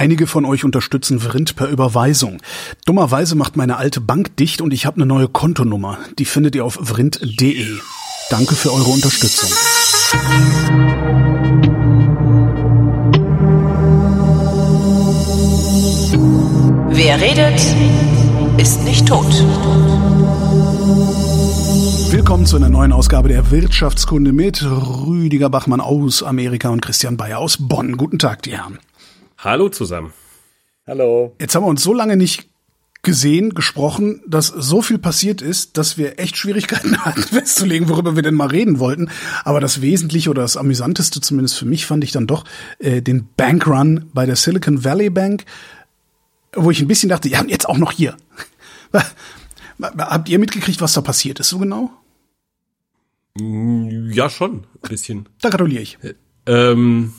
Einige von euch unterstützen Vrind per Überweisung. Dummerweise macht meine alte Bank dicht und ich habe eine neue Kontonummer. Die findet ihr auf vrind.de. Danke für eure Unterstützung. Wer redet, ist nicht tot. Willkommen zu einer neuen Ausgabe der Wirtschaftskunde mit Rüdiger Bachmann aus Amerika und Christian Bayer aus Bonn. Guten Tag, die Herren. Hallo zusammen. Hallo. Jetzt haben wir uns so lange nicht gesehen, gesprochen, dass so viel passiert ist, dass wir echt Schwierigkeiten hatten festzulegen, worüber wir denn mal reden wollten. Aber das Wesentliche oder das Amüsanteste, zumindest für mich, fand ich dann doch äh, den Bankrun bei der Silicon Valley Bank, wo ich ein bisschen dachte, ja, jetzt auch noch hier. Habt ihr mitgekriegt, was da passiert ist, so genau? Ja, schon, ein bisschen. Da gratuliere ich. Ähm,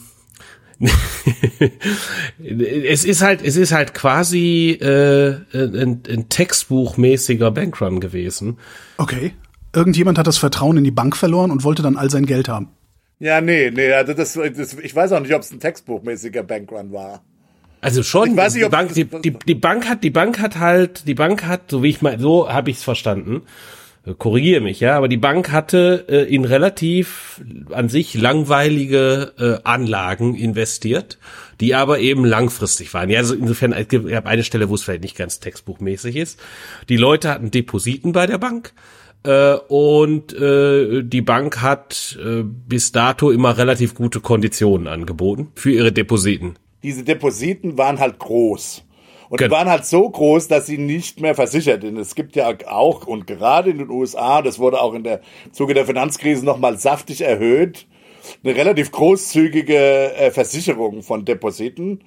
es ist halt, es ist halt quasi äh, ein, ein textbuchmäßiger Bankrun gewesen. Okay. Irgendjemand hat das Vertrauen in die Bank verloren und wollte dann all sein Geld haben. Ja, nee, nee, also das, das, ich weiß auch nicht, ob es ein textbuchmäßiger Bankrun war. Also schon, Ich weiß nicht, die, ob Bank, die, die, die Bank hat, die Bank hat halt, die Bank hat, so wie ich mal, so habe ich es verstanden, korrigiere mich, ja, aber die Bank hatte äh, in relativ an sich langweilige äh, Anlagen investiert, die aber eben langfristig waren. Ja, also insofern, ich habe eine Stelle, wo es vielleicht nicht ganz textbuchmäßig ist. Die Leute hatten Depositen bei der Bank. Äh, und äh, die Bank hat äh, bis dato immer relativ gute Konditionen angeboten für ihre Depositen. Diese Depositen waren halt groß. Und die Genau. waren halt so groß, dass sie nicht mehr versichert sind. Es gibt ja auch, und gerade in den USA, das wurde auch in der Zuge der Finanzkrise nochmal saftig erhöht, eine relativ großzügige äh, Versicherung von Depositen,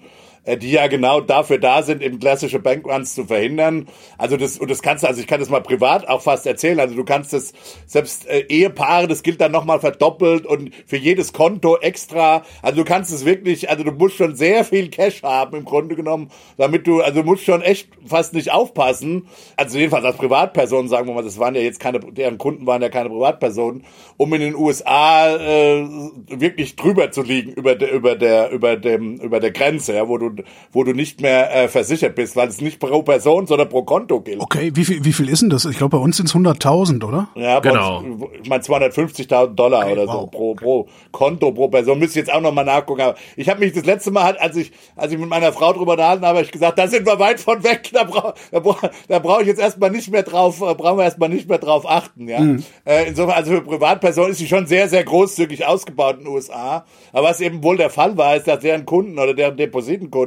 die ja genau dafür da sind, eben klassische Bankruns zu verhindern. Also das, und das kannst du, also ich kann das mal privat auch fast erzählen. Also du kannst das, selbst äh, Ehepaare, das gilt dann nochmal verdoppelt und für jedes Konto extra. Also du kannst es wirklich, also du musst schon sehr viel Cash haben im Grunde genommen, damit du, also du musst schon echt fast nicht aufpassen. Also jedenfalls als Privatperson, sagen wir mal, das waren ja jetzt keine, deren Kunden waren ja keine Privatpersonen, um in den USA äh, wirklich drüber zu liegen über der, über der, über dem, über der Grenze, ja, wo du, wo du nicht mehr äh, versichert bist, weil es nicht pro Person, sondern pro Konto gilt. Okay, wie viel, wie viel ist denn das? Ich glaube, bei uns sind es 100.000, oder? Ja, bei Genau. uns, ich meine 250.000 Dollar oder so wow. pro, pro Konto, pro Person. Müsste ich jetzt auch noch mal nachgucken. Aber ich habe mich das letzte Mal, halt, als ich, als ich mit meiner Frau drüber unterhalten habe, hab ich gesagt, da sind wir weit von weg. Da brauche da brauch, da brauch ich jetzt erstmal nicht mehr drauf, äh, brauchen wir erstmal nicht mehr drauf achten. Ja. Äh, insofern, also für Privatpersonen ist sie schon sehr, sehr großzügig ausgebaut in den USA. Aber was eben wohl der Fall war, ist, dass deren Kunden oder deren Depositenkunden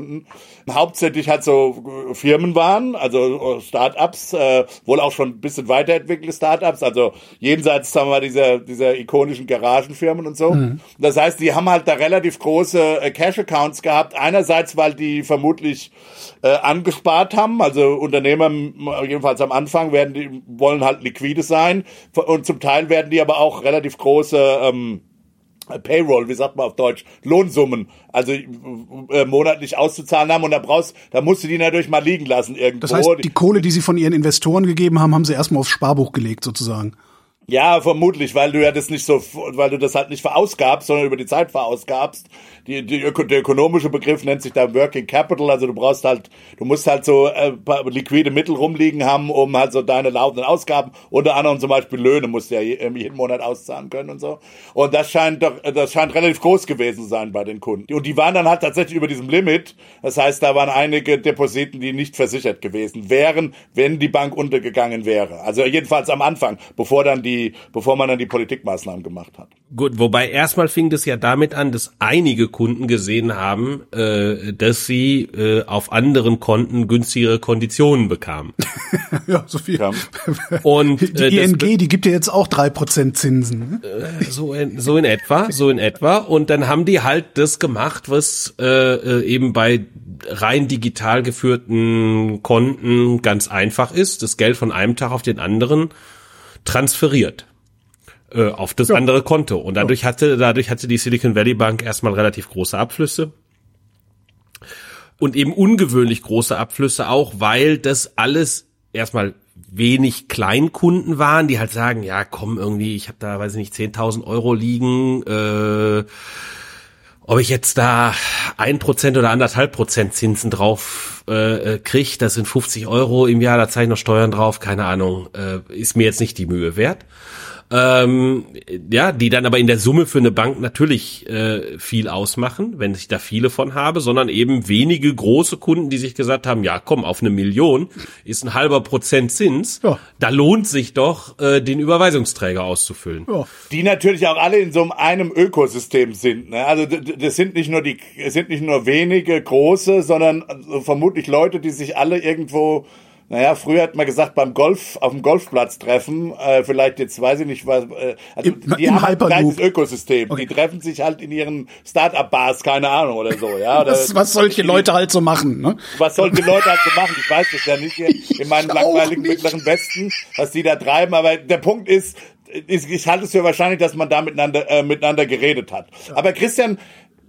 hauptsächlich halt so äh, Firmen waren, also äh, Startups, äh, wohl auch schon ein bisschen weiterentwickelte Startups, also jenseits, sagen wir mal, dieser, dieser ikonischen Garagenfirmen und so. Das heißt, die haben halt da relativ große äh, Cash-Accounts gehabt. Einerseits, weil die vermutlich äh, angespart haben, also Unternehmer, jedenfalls am Anfang, werden die, wollen halt liquide sein und zum Teil werden die aber auch relativ große ähm, Payroll, wie sagt man auf Deutsch, Lohnsummen, also äh, monatlich auszuzahlen haben und da brauchst, da musst du die natürlich mal liegen lassen irgendwo. Das heißt, die Kohle, die sie von ihren Investoren gegeben haben, haben sie erstmal aufs Sparbuch gelegt, sozusagen. Ja, vermutlich, weil du ja das nicht so, weil du das halt nicht verausgabst, sondern über die Zeit verausgabst. Die, die, der ökonomische Begriff nennt sich da Working Capital, also du brauchst halt, du musst halt so äh, liquide Mittel rumliegen haben, um halt so deine laufenden Ausgaben, unter anderem zum Beispiel Löhne musst du ja je- jeden Monat auszahlen können und so. Und das scheint doch, das scheint relativ groß gewesen zu sein bei den Kunden. Und die waren dann halt tatsächlich über diesem Limit. Das heißt, da waren einige Depositen, die nicht versichert gewesen wären, wenn die Bank untergegangen wäre. Also jedenfalls am Anfang, bevor dann die, bevor man dann die Politikmaßnahmen gemacht hat. Gut, wobei erstmal fing das ja damit an, dass einige Kunden gesehen haben, äh, dass sie äh, auf anderen Konten günstigere Konditionen bekamen. Ja, so viel. Ja. Und Die äh, das, ING, die gibt ja jetzt auch drei Prozent Zinsen. ne? so in, so in etwa, so in etwa. Und dann haben die halt das gemacht, was äh, äh, eben bei rein digital geführten Konten ganz einfach ist, das Geld von einem Tag auf den anderen transferiert äh, auf das andere Konto. Und dadurch hatte, dadurch hatte die Silicon Valley Bank erstmal relativ große Abflüsse. Und eben ungewöhnlich große Abflüsse auch, weil das alles erstmal wenig Kleinkunden waren, die halt sagen, ja komm irgendwie, ich habe da, weiß ich nicht, 10.000 Euro liegen, äh, Ob ich jetzt da ein Prozent oder anderthalb Prozent Zinsen drauf äh, äh kriege, das sind 50 Euro im Jahr, da zahle ich noch Steuern drauf, keine Ahnung, äh, ist mir jetzt nicht die Mühe wert ähm, ja, die dann aber in der Summe für eine Bank natürlich äh, viel ausmachen, wenn ich da viele von habe, sondern eben wenige große Kunden, die sich gesagt haben, ja, komm, auf eine Million ist ein halber Prozent Zins, ja. da lohnt sich doch, äh, den Überweisungsträger auszufüllen. Ja. Die natürlich auch alle in so einem Ökosystem sind. Ne? Also das sind nicht nur die, es sind nicht nur wenige große, sondern vermutlich Leute, die sich alle irgendwo naja, früher hat man gesagt, beim Golf, auf dem Golfplatz treffen, äh, vielleicht jetzt weiß ich nicht was, äh, also Im, die im haben ein gleiches Ökosystem. Okay. Die treffen sich halt in ihren Start-up-Bars, keine Ahnung oder so, ja. Oder was, was solche die, Leute halt so machen, ne? Was solche Leute halt so machen? Ich weiß das ja nicht hier in meinem langweiligen mittleren Westen, was die da treiben, aber der Punkt ist, ich, ich halte es für wahrscheinlich, dass man da miteinander, äh, miteinander geredet hat. Ja. Aber Christian,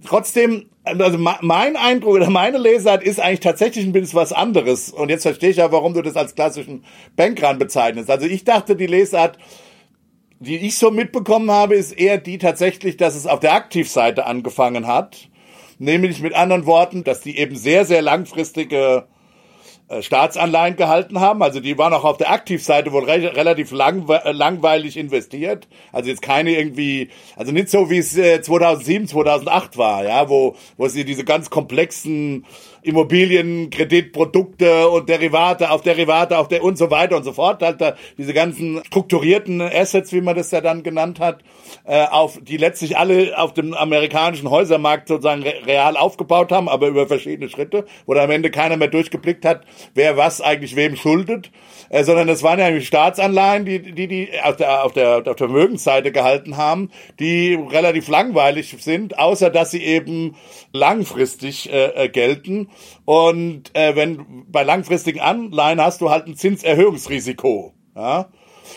trotzdem, also mein Eindruck oder meine Lesart ist eigentlich tatsächlich ein bisschen was anderes. Und jetzt verstehe ich ja, warum du das als klassischen Bankrun bezeichnest. Also ich dachte, die Lesart, die ich so mitbekommen habe, ist eher die tatsächlich, dass es auf der Aktivseite angefangen hat. Nämlich mit anderen Worten, dass die eben sehr, sehr langfristige Staatsanleihen gehalten haben. Also die waren auch auf der Aktivseite wohl re relativ lang, äh, langweilig investiert. Also jetzt keine irgendwie, also nicht so wie es äh, 2007, 2008 war, ja, wo, wo sie diese ganz komplexen Immobilienkreditprodukte und Derivate auf Derivate auf der und so weiter und so fort, halt da diese ganzen strukturierten Assets, wie man das ja dann genannt hat, äh, auf die letztlich alle auf dem amerikanischen Häusermarkt sozusagen real aufgebaut haben, aber über verschiedene Schritte, wo da am Ende keiner mehr durchgeblickt hat, wer was eigentlich wem schuldet, äh, sondern das waren ja Staatsanleihen, die die die auf der auf der auf der Vermögensseite gehalten haben, die relativ langweilig sind, außer dass sie eben langfristig äh, äh gelten und äh, wenn bei langfristigen Anleihen hast du halt ein Zinserhöhungsrisiko. Ja?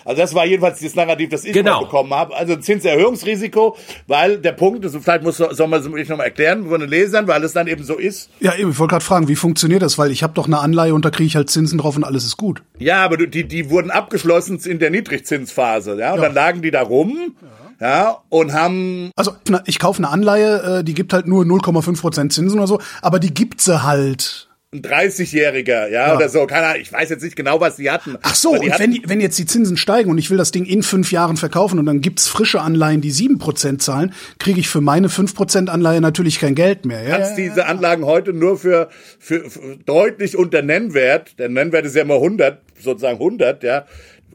Also das war jedenfalls das Narrativ, das ich genau. bekommen habe. Also ein Zinserhöhungsrisiko, weil der Punkt ist, vielleicht muss soll man es noch mal erklären von den Lesern, weil es dann eben so ist. Ja, eben, ich wollte gerade fragen, wie funktioniert das? Weil ich habe doch eine Anleihe und da kriege ich halt Zinsen drauf und alles ist gut. Ja, aber die, die wurden abgeschlossen in der Niedrigzinsphase, ja, und ja. dann lagen die da rum. Ja ja, und haben. Also ich kaufe eine Anleihe, äh, die gibt halt nur 0,5 Prozent Zinsen oder so, aber die gibt sie halt. Ein 30-Jähriger, ja, ja, oder so, keine Ahnung, ich weiß jetzt nicht genau, was die hatten. Ach so, und wenn, die, wenn jetzt die Zinsen steigen und ich will das Ding in fünf Jahren verkaufen und dann gibt's frische Anleihen, die sieben Prozent zahlen, kriege ich für meine fünf Prozent Anleihe natürlich kein Geld mehr. Ja, kannst ja, diese Anlagen heute nur für, für, für deutlich unter Nennwert, der Nennwert ist ja immer 100, sozusagen 100, ja,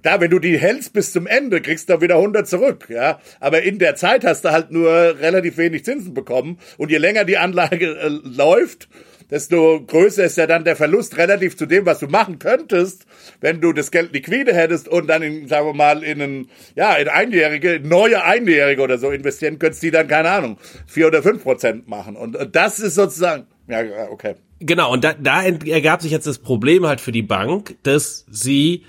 da, wenn du die hältst bis zum Ende, kriegst du wieder 100 zurück, ja. Aber in der Zeit hast du halt nur relativ wenig Zinsen bekommen. Und je länger die Anlage äh, läuft, desto größer ist ja dann der Verlust relativ zu dem, was du machen könntest, wenn du das Geld liquide hättest und dann in, sagen wir mal, in einen, ja, in Einjährige, neue Einjährige oder so investieren könntest, die dann, keine Ahnung, vier oder fünf Prozent machen. Und, und das ist sozusagen, ja, okay. Genau, und da, da ergab sich jetzt das Problem halt für die Bank, dass sie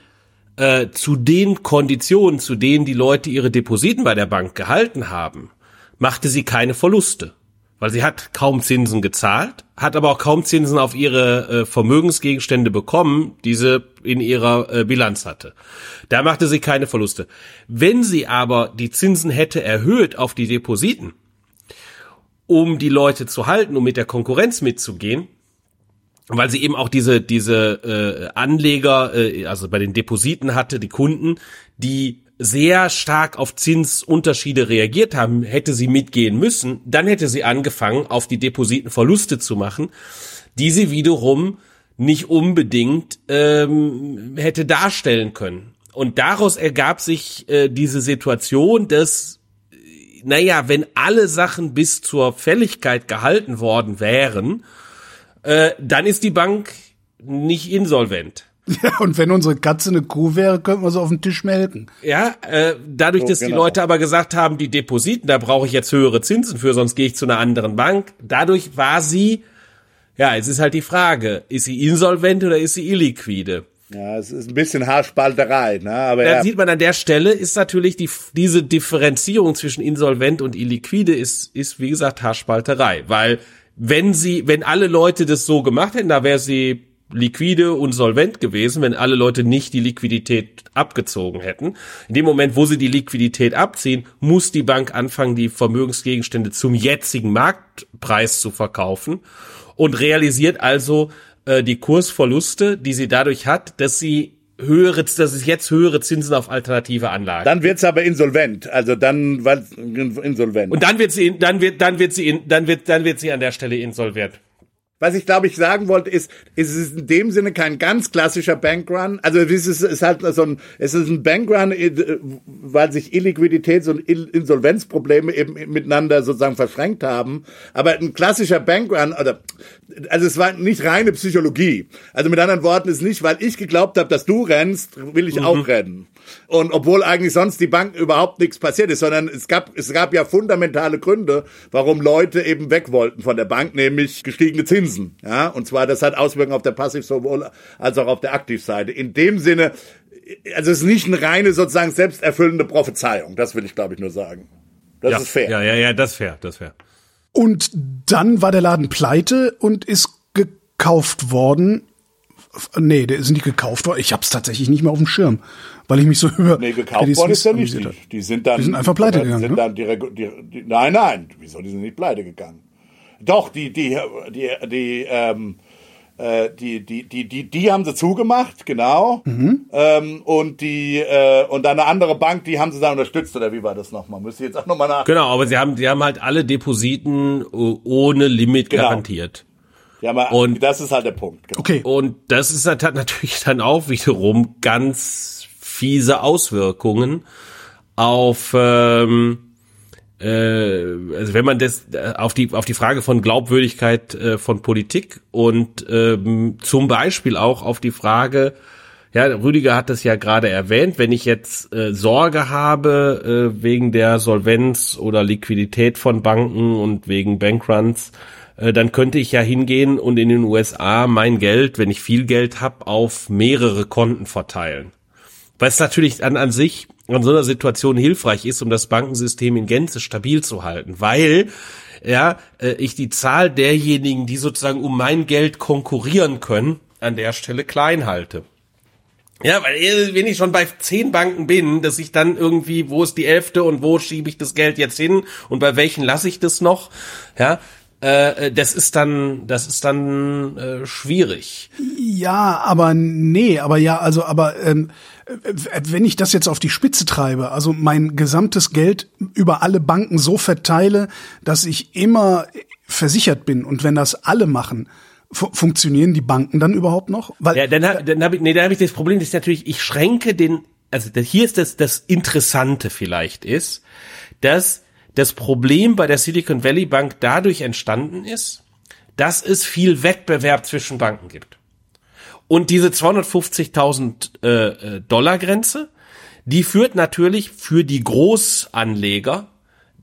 äh, zu den Konditionen, zu denen die Leute ihre Depositen bei der Bank gehalten haben, machte sie keine Verluste. Weil sie hat kaum Zinsen gezahlt, hat aber auch kaum Zinsen auf ihre äh, Vermögensgegenstände bekommen, die sie in ihrer äh, Bilanz hatte. Da machte sie keine Verluste. Wenn sie aber die Zinsen hätte erhöht auf die Depositen, um die Leute zu halten, um mit der Konkurrenz mitzugehen, weil sie eben auch diese diese äh, Anleger, äh, also bei den Depositen hatte, die Kunden, die sehr stark auf Zinsunterschiede reagiert haben, hätte sie mitgehen müssen, dann hätte sie angefangen, auf die Depositen Verluste zu machen, die sie wiederum nicht unbedingt ähm, hätte darstellen können. Und daraus ergab sich äh, diese Situation, dass, naja, wenn alle Sachen bis zur Fälligkeit gehalten worden wären, äh, dann ist die Bank nicht insolvent. Ja, und wenn unsere Katze eine Kuh wäre, könnten wir sie auf den Tisch melken. Ja, äh, dadurch, so, dass genau. die Leute aber gesagt haben, die Depositen, da brauche ich jetzt höhere Zinsen für, sonst gehe ich zu einer anderen Bank. Dadurch war sie, ja, es ist halt die Frage, ist sie insolvent oder ist sie illiquide? Ja, es ist ein bisschen Haarspalterei, ne? Aber da ja. sieht man an der Stelle ist natürlich die diese Differenzierung zwischen insolvent und illiquide ist ist wie gesagt Haarspalterei, weil wenn sie, wenn alle Leute das so gemacht hätten, da wäre sie liquide und solvent gewesen, wenn alle Leute nicht die Liquidität abgezogen hätten. In dem Moment, wo sie die Liquidität abziehen, muss die Bank anfangen, die Vermögensgegenstände zum jetzigen Marktpreis zu verkaufen und realisiert also äh, die Kursverluste, die sie dadurch hat, dass sie höhere, dass es jetzt höhere Zinsen auf alternative Anlagen. Dann wird's aber insolvent, also dann weil insolvent. Und dann wird sie, dann wird, dann wird sie, dann wird, dann wird sie an der Stelle insolvent. Was ich glaube ich sagen wollte, ist, ist es ist in dem Sinne kein ganz klassischer Bankrun. Also es ist, ist halt so ein, es ist ein Bankrun, äh, weil sich Illiquiditäts- und Insolvenzprobleme eben miteinander sozusagen verschränkt haben. Aber ein klassischer Bankrun, oder, also es war nicht reine Psychologie. Also mit anderen Worten ist nicht, weil ich geglaubt habe, dass du rennst, will ich mhm. auch rennen. Und obwohl eigentlich sonst die Bank überhaupt nichts passiert ist, sondern es gab, es gab ja fundamentale Gründe, warum Leute eben weg wollten von der Bank, nämlich gestiegene Zinsen. Ja, und zwar, das hat Auswirkungen auf der Passiv sowohl als auch auf der Aktivseite. In dem Sinne, also es ist nicht eine reine sozusagen selbsterfüllende Prophezeiung. Das will ich, glaube ich, nur sagen. Das ja, ist fair. Ja, ja, ja, das ist fair, das ist fair. Und dann war der Laden pleite und ist gekauft worden. Nee, der ist nicht gekauft worden. Ich habe es tatsächlich nicht mehr auf dem Schirm weil ich mich so über. Nee, gekauft worden ist ja nicht. Die, die, sind dann. Die sind einfach pleite gegangen. Sind ne? dann die, die, die, nein, nein, wieso? Die sind nicht pleite gegangen. Doch, die, die, die, die, ähm, äh, die, die, die, die, die haben sie zugemacht, genau. Mhm. Ähm, und die, äh, und dann eine andere Bank, die haben sie dann unterstützt, oder wie war das nochmal? Müsste ich jetzt auch nochmal nach. Genau, aber sie haben, sie haben halt alle Depositen ohne Limit genau. garantiert. Ja, aber und das ist halt der Punkt. Genau. Okay. Und das ist halt natürlich dann auch wiederum ganz fiese Auswirkungen auf ähm, äh, also wenn man das äh, auf die auf die Frage von Glaubwürdigkeit äh, von Politik und ähm, zum Beispiel auch auf die Frage ja, Rüdiger hat das ja gerade erwähnt, wenn ich jetzt äh, Sorge habe äh, wegen der Solvenz oder Liquidität von Banken und wegen Bankruns, äh, dann könnte ich ja hingehen und in den USA mein Geld, wenn ich viel Geld habe, auf mehrere Konten verteilen. Es natürlich an, an sich in so einer Situation hilfreich ist, um das Bankensystem in Gänze stabil zu halten, weil ja, äh, ich die Zahl derjenigen, die sozusagen um mein Geld konkurrieren können, an der Stelle klein halte. Ja, weil äh, wenn ich schon bei zehn Banken bin, dass ich dann irgendwie, wo ist die elfte und wo schiebe ich das Geld jetzt hin und bei welchen lasse ich das noch? Ja, äh, das ist dann, das ist dann äh, schwierig. Ja, aber nee, aber ja, also aber ähm, wenn ich das jetzt auf die Spitze treibe, also mein gesamtes Geld über alle Banken so verteile, dass ich immer versichert bin und wenn das alle machen, fu funktionieren die Banken dann überhaupt noch? Weil, ja, dann, hab, dann habe ich, nee, dann hab ich das Problem, das ist natürlich, ich schränke den, also hier ist das, das Interessante vielleicht ist, dass das Problem bei der Silicon Valley Bank dadurch entstanden ist, dass es viel Wettbewerb zwischen Banken gibt. Und diese 250.000 äh, äh, Dollar Grenze, die führt natürlich für die Großanleger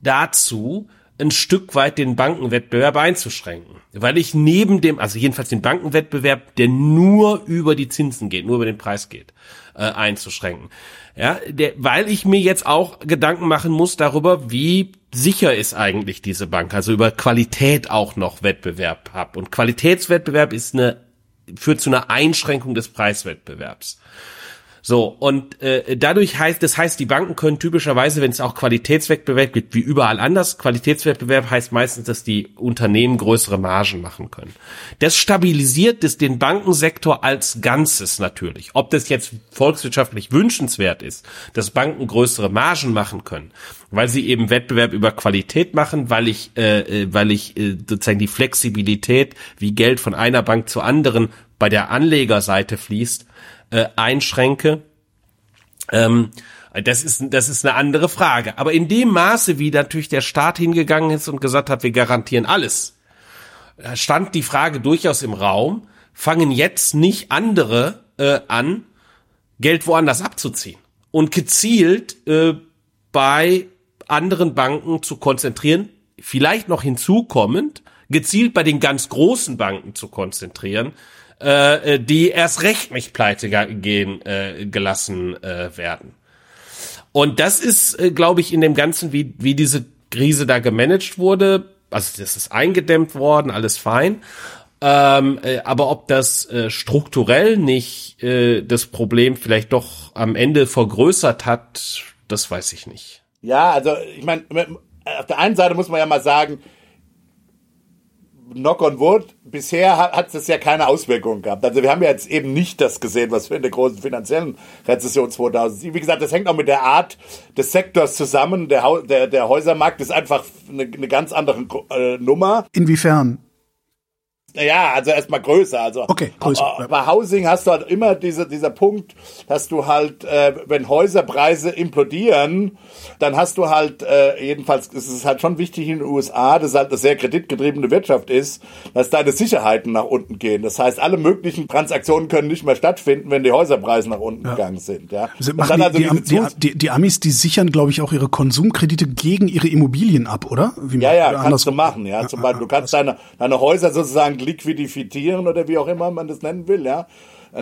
dazu, ein Stück weit den Bankenwettbewerb einzuschränken. Weil ich neben dem, also jedenfalls den Bankenwettbewerb, der nur über die Zinsen geht, nur über den Preis geht, äh, einzuschränken. Ja, der, weil ich mir jetzt auch Gedanken machen muss darüber, wie sicher ist eigentlich diese Bank, also über Qualität auch noch Wettbewerb hab. Und Qualitätswettbewerb ist eine führt zu einer Einschränkung des Preiswettbewerbs. So, und äh, dadurch heißt, das heißt, die Banken können typischerweise, wenn es auch Qualitätswettbewerb gibt, wie überall anders, Qualitätswettbewerb heißt meistens, dass die Unternehmen größere Margen machen können. Das stabilisiert das, den Bankensektor als Ganzes natürlich. Ob das jetzt volkswirtschaftlich wünschenswert ist, dass Banken größere Margen machen können, weil sie eben Wettbewerb über Qualität machen, weil ich, äh, äh weil ich äh, sozusagen die Flexibilität, wie Geld von einer Bank zur anderen bei der Anlegerseite fließt, äh, einschränke. Ähm, das ist, das ist eine andere Frage. Aber in dem Maße, wie natürlich der Staat hingegangen ist und gesagt hat, wir garantieren alles, stand die Frage durchaus im Raum, fangen jetzt nicht andere äh, an, Geld woanders abzuziehen und gezielt äh, bei anderen Banken zu konzentrieren, vielleicht noch hinzukommend, gezielt bei den ganz großen Banken zu konzentrieren, äh, äh, die erst recht nicht pleite gehen äh, gelassen äh, werden. Und das ist, äh, glaube ich, in dem Ganzen, wie, wie diese Krise da gemanagt wurde, also das ist eingedämmt worden, alles fein. Ähm, äh, aber ob das äh, strukturell nicht äh, das Problem vielleicht doch am Ende vergrößert hat, das weiß ich nicht. Ja, also ich meine, auf der einen Seite muss man ja mal sagen, knock on wood, bisher hat es ja keine Auswirkungen gehabt. Also wir haben ja jetzt eben nicht das gesehen, was wir in der großen finanziellen Rezession 2007. Wie gesagt, das hängt auch mit der Art des Sektors zusammen. Der, der, der Häusermarkt ist einfach eine, eine ganz andere äh, Nummer. Inwiefern? Ja, also erstmal größer. Also okay, größer. Bei Housing hast du halt immer diese, dieser Punkt, dass du halt, äh, wenn Häuserpreise implodieren, dann hast du halt, äh, jedenfalls ist es halt schon wichtig in den USA, dass halt eine sehr kreditgetriebene Wirtschaft ist, dass deine Sicherheiten nach unten gehen. Das heißt, alle möglichen Transaktionen können nicht mehr stattfinden, wenn die Häuserpreise nach unten ja. gegangen sind. Ja. Also machen also die, die, die, die, Amis, die sichern, glaube ich, auch ihre Konsumkredite gegen ihre Immobilien ab, oder? Wie ja, ja, kannst du machen. Ja, zum Beispiel, du kannst deine, deine Häuser sozusagen liquidifizieren oder wie auch immer man das nennen will, ja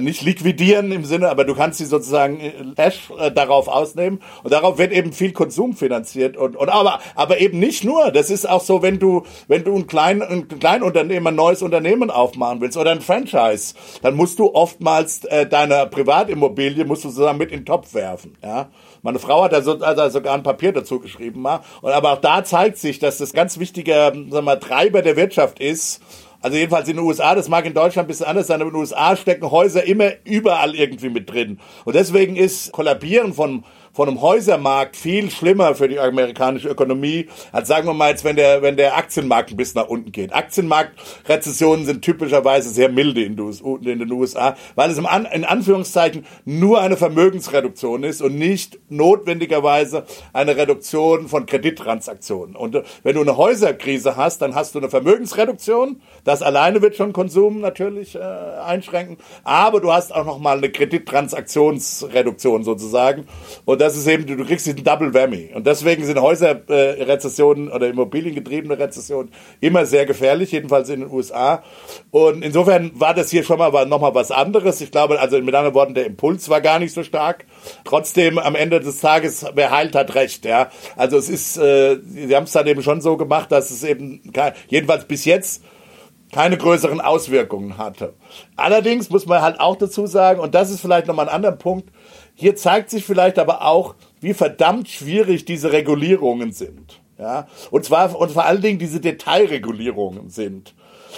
nicht liquidieren im Sinne, aber du kannst sie sozusagen Cash äh, darauf ausnehmen und darauf wird eben viel Konsum finanziert und, und aber aber eben nicht nur. Das ist auch so, wenn du wenn du ein klein ein Kleinunternehmen, ein neues Unternehmen aufmachen willst oder ein Franchise, dann musst du oftmals äh, deine Privatimmobilie musst du sozusagen mit in den Topf werfen, ja. Meine Frau hat da so, also sogar ein Papier dazu geschrieben, mal. Und aber auch da zeigt sich, dass das ganz wichtiger, sagen wir mal, Treiber der Wirtschaft ist also jedenfalls in den USA, das mag in Deutschland ein bisschen anders sein, aber in den USA stecken Häuser immer überall irgendwie mit drin. Und deswegen ist Kollabieren von von einem Häusermarkt viel schlimmer für die amerikanische Ökonomie, als sagen wir mal jetzt, wenn der, wenn der Aktienmarkt ein bisschen nach unten geht. Aktienmarktrezessionen sind typischerweise sehr milde in, den USA, weil es in Anführungszeichen nur eine Vermögensreduktion ist und nicht notwendigerweise eine Reduktion von Kredittransaktionen. Und wenn du eine Häuserkrise hast, dann hast du eine Vermögensreduktion. Das alleine wird schon Konsum natürlich äh, einschränken. Aber du hast auch noch mal eine Kredittransaktionsreduktion sozusagen. Und das ist eben, du kriegst diesen Double Whammy. Und deswegen sind Häuserrezessionen äh, oder immobiliengetriebene Rezessionen immer sehr gefährlich, jedenfalls in den USA. Und insofern war das hier schon mal war noch mal was anderes. Ich glaube, also mit anderen Worten, der Impuls war gar nicht so stark. Trotzdem, am Ende des Tages, wer heilt, hat recht. Ja, also es ist, äh, sie haben es dann eben schon so gemacht, dass es eben jedenfalls bis jetzt keine größeren Auswirkungen hatte. Allerdings muss man halt auch dazu sagen, und das ist vielleicht nochmal ein anderer Punkt, hier zeigt sich vielleicht aber auch, wie verdammt schwierig diese Regulierungen sind. Ja, und zwar, und vor allen Dingen diese Detailregulierungen sind.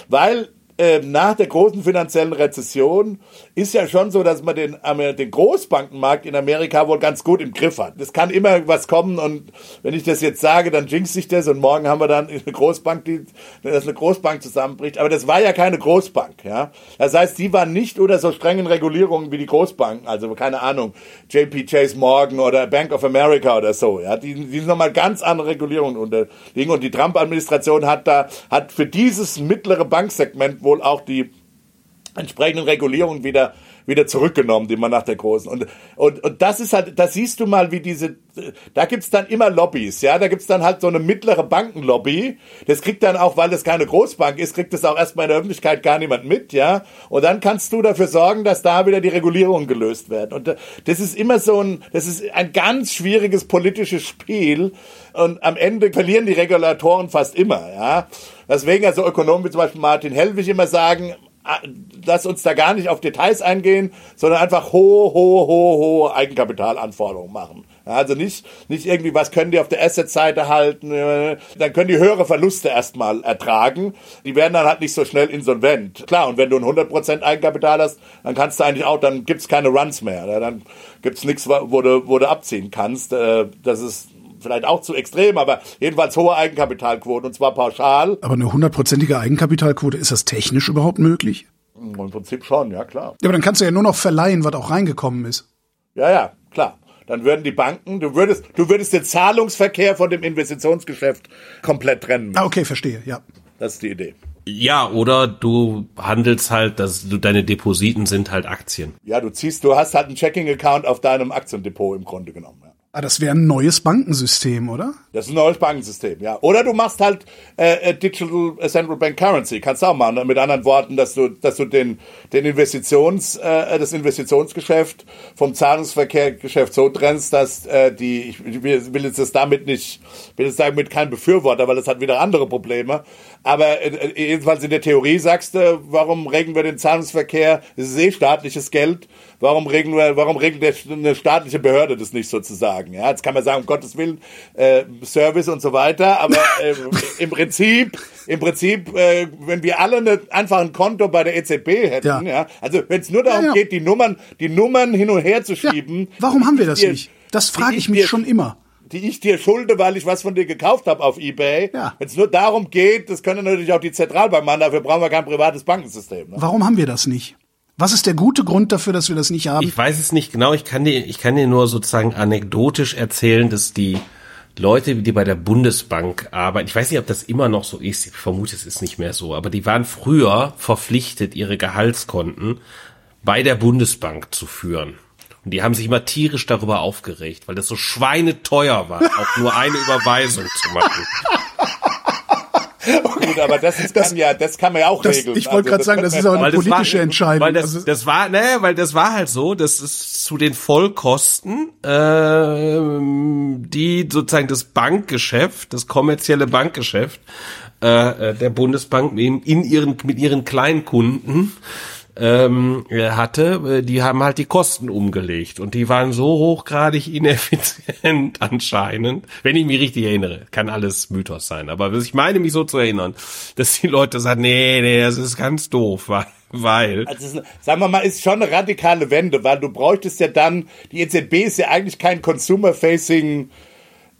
Weil äh, nach der großen finanziellen Rezession ist ja schon so, dass man den, den Großbankenmarkt in Amerika wohl ganz gut im Griff hat. Es kann immer was kommen und wenn ich das jetzt sage, dann jinx sich das und morgen haben wir dann eine Großbank, die, dass eine Großbank zusammenbricht. Aber das war ja keine Großbank, ja. Das heißt, die waren nicht unter so strengen Regulierungen wie die Großbanken, also keine Ahnung, JP Chase Morgan oder Bank of America oder so, ja. Die, die sind nochmal ganz andere Regulierungen unterliegen und die Trump-Administration hat da, hat für dieses mittlere Banksegment wohl auch die entsprechenden Regulierungen wieder wieder zurückgenommen, die man nach der großen. Und, und, und das ist halt, da siehst du mal, wie diese, da gibt's dann immer Lobbys, ja, da gibt's dann halt so eine mittlere Bankenlobby. Das kriegt dann auch, weil das keine Großbank ist, kriegt das auch erstmal in der Öffentlichkeit gar niemand mit, ja. Und dann kannst du dafür sorgen, dass da wieder die Regulierungen gelöst werden. Und das ist immer so ein, das ist ein ganz schwieriges politisches Spiel. Und am Ende verlieren die Regulatoren fast immer, ja. Deswegen also Ökonomen wie zum Beispiel Martin Hellwig immer sagen, lass uns da gar nicht auf Details eingehen, sondern einfach hohe, hohe, hohe, hohe Eigenkapitalanforderungen machen. Also nicht, nicht irgendwie, was können die auf der Asset-Seite halten, äh, dann können die höhere Verluste erstmal ertragen. Die werden dann halt nicht so schnell insolvent. Klar, und wenn du ein 100% Eigenkapital hast, dann kannst du eigentlich auch, dann gibt's keine Runs mehr. Dann gibt's nichts, wo du, wo du abziehen kannst. Äh, das ist vielleicht auch zu extrem, aber jedenfalls hohe Eigenkapitalquoten und zwar pauschal. Aber eine hundertprozentige Eigenkapitalquote, ist das technisch überhaupt möglich? Im Prinzip schon, ja klar. Ja, aber dann kannst du ja nur noch verleihen, was auch reingekommen ist. Ja, ja, klar. Dann würden die Banken, du würdest, du würdest den Zahlungsverkehr von dem Investitionsgeschäft komplett trennen. Müssen. Ah, okay, verstehe, ja. Das ist die Idee. Ja, oder du handelst halt, dass du deine Depositen sind halt Aktien. Ja, du ziehst, du hast halt einen Checking-Account auf deinem Aktiendepot im Grunde genommen. Ja. Ah, das wäre ein neues Bankensystem, oder? Das ist ein neues Bankensystem, ja. Oder du machst halt äh, Digital Central Bank Currency, kannst du auch machen. Mit anderen Worten, dass du, dass du den, den Investitions, äh, das Investitionsgeschäft vom Zahlungsverkehrgeschäft so trennst, dass äh, die, ich will, jetzt das damit nicht, will jetzt damit kein Befürworter, weil das hat wieder andere Probleme. Aber äh, jedenfalls in der Theorie sagst du, warum regeln wir den Zahlungsverkehr? Es ist eh staatliches Geld. Warum regeln wir, warum regelt eine staatliche Behörde das nicht sozusagen? Ja, jetzt kann man sagen, um Gottes Willen, äh, Service und so weiter. Aber äh, im Prinzip, im Prinzip, äh, wenn wir alle eine, einfach ein Konto bei der EZB hätten, ja, Ja. also wenn es nur darum Ja, ja. geht, die Nummern, die Nummern hin und her zu schieben. Warum haben wir das dir- nicht? Das frage ich mich dir- schon immer. die ich dir schulde, weil ich was von dir gekauft habe auf Ebay. Ja. Wenn es nur darum geht, das können natürlich auch die Zentralbank machen, dafür brauchen wir kein privates Bankensystem. Ne? Warum haben wir das nicht? Was ist der gute Grund dafür, dass wir das nicht haben? Ich weiß es nicht genau. Ich kann dir, ich kann dir nur sozusagen anekdotisch erzählen, dass die Leute, die bei der Bundesbank arbeiten, ich weiß nicht, ob das immer noch so ist. Ich vermute, es ist nicht mehr so. Aber die waren früher verpflichtet, ihre Gehaltskonten bei der Bundesbank zu führen. Und die haben sich immer tierisch darüber aufgeregt, weil das so schweineteuer war, auch nur eine Überweisung zu machen. Gut, aber das, ist, kann ja, das kann man ja auch Das- regeln. ich wollte gerade sagen, das ist auch eine das politische war, Entscheidung. Weil das, Also- das war, ne, weil das war halt so, das ist zu den Vollkosten, ähm, die sozusagen das Bankgeschäft, das kommerzielle Bankgeschäft äh, äh, der Bundesbank in, in ihren mit ihren Kleinkunden ähm, äh, hatte, äh, die haben halt die Kosten umgelegt und die waren so hochgradig ineffizient anscheinend, wenn ich mich richtig erinnere. Kann alles Mythos sein, aber ich meine mich so zu erinnern, dass die Leute sagen, nee, nee, das ist ganz doof, weil, weil Also, sagen wir mal, ist schon eine radikale Wende, weil du bräuchtest ja dann, die EZB ist ja eigentlich kein Consumer-Facing,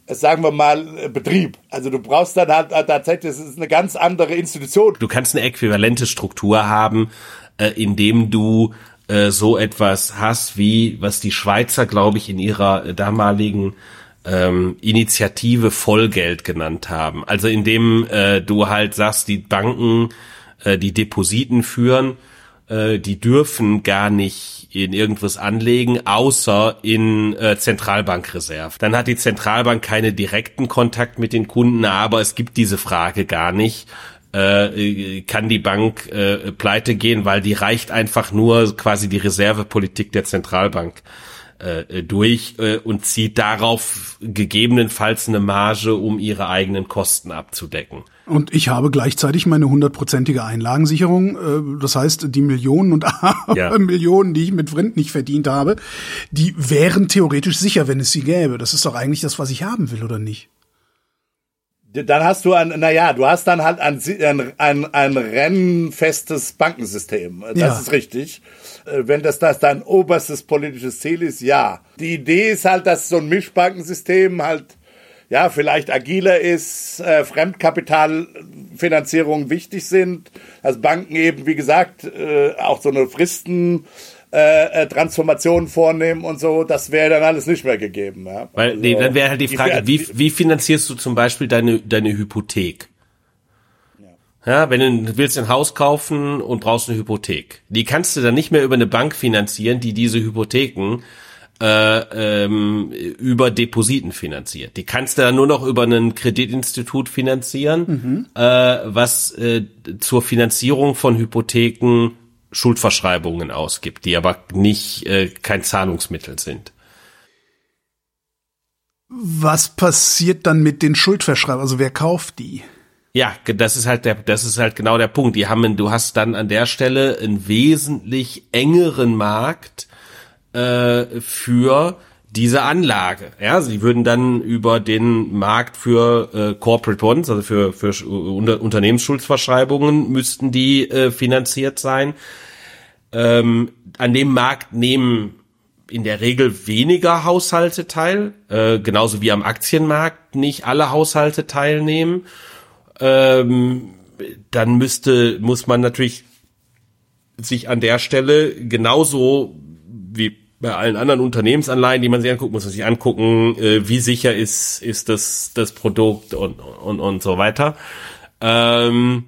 sagen wir mal, äh, Betrieb. Also du brauchst dann halt tatsächlich, es ist eine ganz andere Institution. du kannst eine äquivalente Struktur haben, äh, indem du äh, so etwas hast, wie was die Schweizer, glaube ich, in ihrer äh, damaligen ähm, Initiative Vollgeld genannt haben. Also indem äh, du halt sagst, die Banken, äh, die Depositen führen, äh, die dürfen gar nicht in irgendwas anlegen, außer in äh, Zentralbankreserve. Dann hat die Zentralbank keine direkten Kontakt mit den Kunden, aber es gibt diese Frage gar nicht. Äh, kann die Bank äh, pleite gehen, weil die reicht einfach nur quasi die Reservepolitik der Zentralbank äh, durch äh, und zieht darauf gegebenenfalls eine Marge, um ihre eigenen Kosten abzudecken. Und ich habe gleichzeitig meine hundertprozentige Einlagensicherung. äh, Das heißt, die Millionen und Ja. Millionen, die ich mit Vrind nicht verdient habe, die wären theoretisch sicher, wenn es sie gäbe. Das ist doch eigentlich das, was ich haben will, oder nicht? Dann hast du ein, naja, du hast dann halt ein, ein, ein, ein rennfestes Bankensystem. Das Ja. ist richtig. Äh, Wenn das, das dein oberstes politisches Ziel ist, ja. Die Idee ist halt, dass so ein Mischbankensystem halt, ja, vielleicht agiler ist, äh, Fremdkapitalfinanzierungen wichtig sind, dass Banken eben, wie gesagt, äh, auch so eine Fristen, äh, äh, Transformation vornehmen und so, das wäre dann alles nicht mehr gegeben. Ja. Weil Also, nee, dann wäre halt die Frage, die- wie, wie finanzierst du zum Beispiel deine, deine Hypothek? Ja, wenn du willst ein Haus kaufen und brauchst eine Hypothek. Die kannst du dann nicht mehr über eine Bank finanzieren, die diese Hypotheken äh, ähm, über Depositen finanziert. Die kannst du dann nur noch über ein Kreditinstitut finanzieren, äh, was äh, zur Finanzierung von Hypotheken Schuldverschreibungen ausgibt, die aber nicht äh, kein Zahlungsmittel sind. Was passiert dann mit den Schuldverschreibungen? Also wer kauft die? Ja, das ist halt der, das ist halt genau der Punkt. Die haben, du hast dann an der Stelle einen wesentlich engeren Markt äh, für diese Anlage. Ja, sie würden dann über den Markt für äh, Corporate Bonds, also für für Unter Unternehmensschuldverschreibungen, müssten die äh, finanziert sein. Ähm, an dem Markt nehmen in der Regel weniger Haushalte teil, äh, genauso wie am Aktienmarkt nicht alle Haushalte teilnehmen ähm, dann müsste, muss man natürlich sich an der Stelle genauso wie bei allen anderen Unternehmensanleihen, die man sich anguckt, muss man sich angucken, äh, wie sicher ist, ist das, das Produkt und, und, und so weiter. Ähm,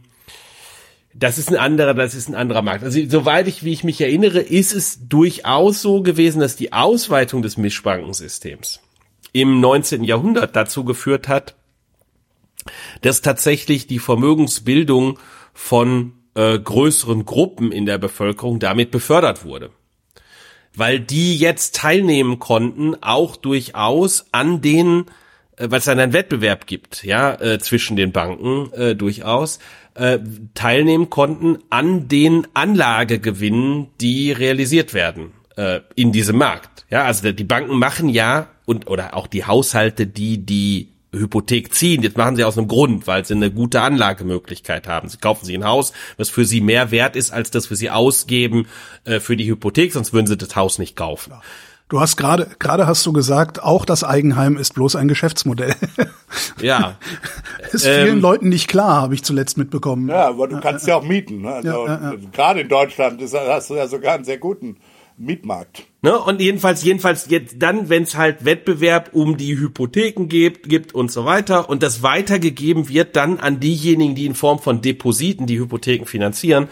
das ist ein anderer, das ist ein anderer Markt. Also soweit ich, wie ich mich erinnere, ist es durchaus so gewesen, dass die Ausweitung des Mischbankensystems im 19. Jahrhundert dazu geführt hat, dass tatsächlich die Vermögensbildung von äh, größeren Gruppen in der Bevölkerung damit befördert wurde. Weil die jetzt teilnehmen konnten, auch durchaus an den, äh, weil es dann einen Wettbewerb gibt, ja, äh, zwischen den Banken äh, durchaus, äh, teilnehmen konnten an den Anlagegewinnen, die realisiert werden äh, in diesem Markt. Ja, also die Banken machen ja und oder auch die Haushalte, die die Hypothek ziehen. Jetzt machen sie aus einem Grund, weil sie eine gute Anlagemöglichkeit haben. Sie kaufen sich ein Haus, was für sie mehr wert ist, als das, was sie ausgeben äh, für die Hypothek, sonst würden sie das Haus nicht kaufen. Du hast gerade gerade hast du gesagt, auch das Eigenheim ist bloß ein Geschäftsmodell. Ja. ist vielen ähm, Leuten nicht klar, habe ich zuletzt mitbekommen. Ja, aber du kannst ja auch mieten. Ne? Also, ja, ja, ja. Gerade in Deutschland ist, hast du ja sogar einen sehr guten Mietmarkt. Ne? Und jedenfalls, jedenfalls jetzt dann, wenn es halt Wettbewerb um die Hypotheken gibt, gibt und so weiter und das weitergegeben wird dann an diejenigen, die in Form von Depositen die Hypotheken finanzieren,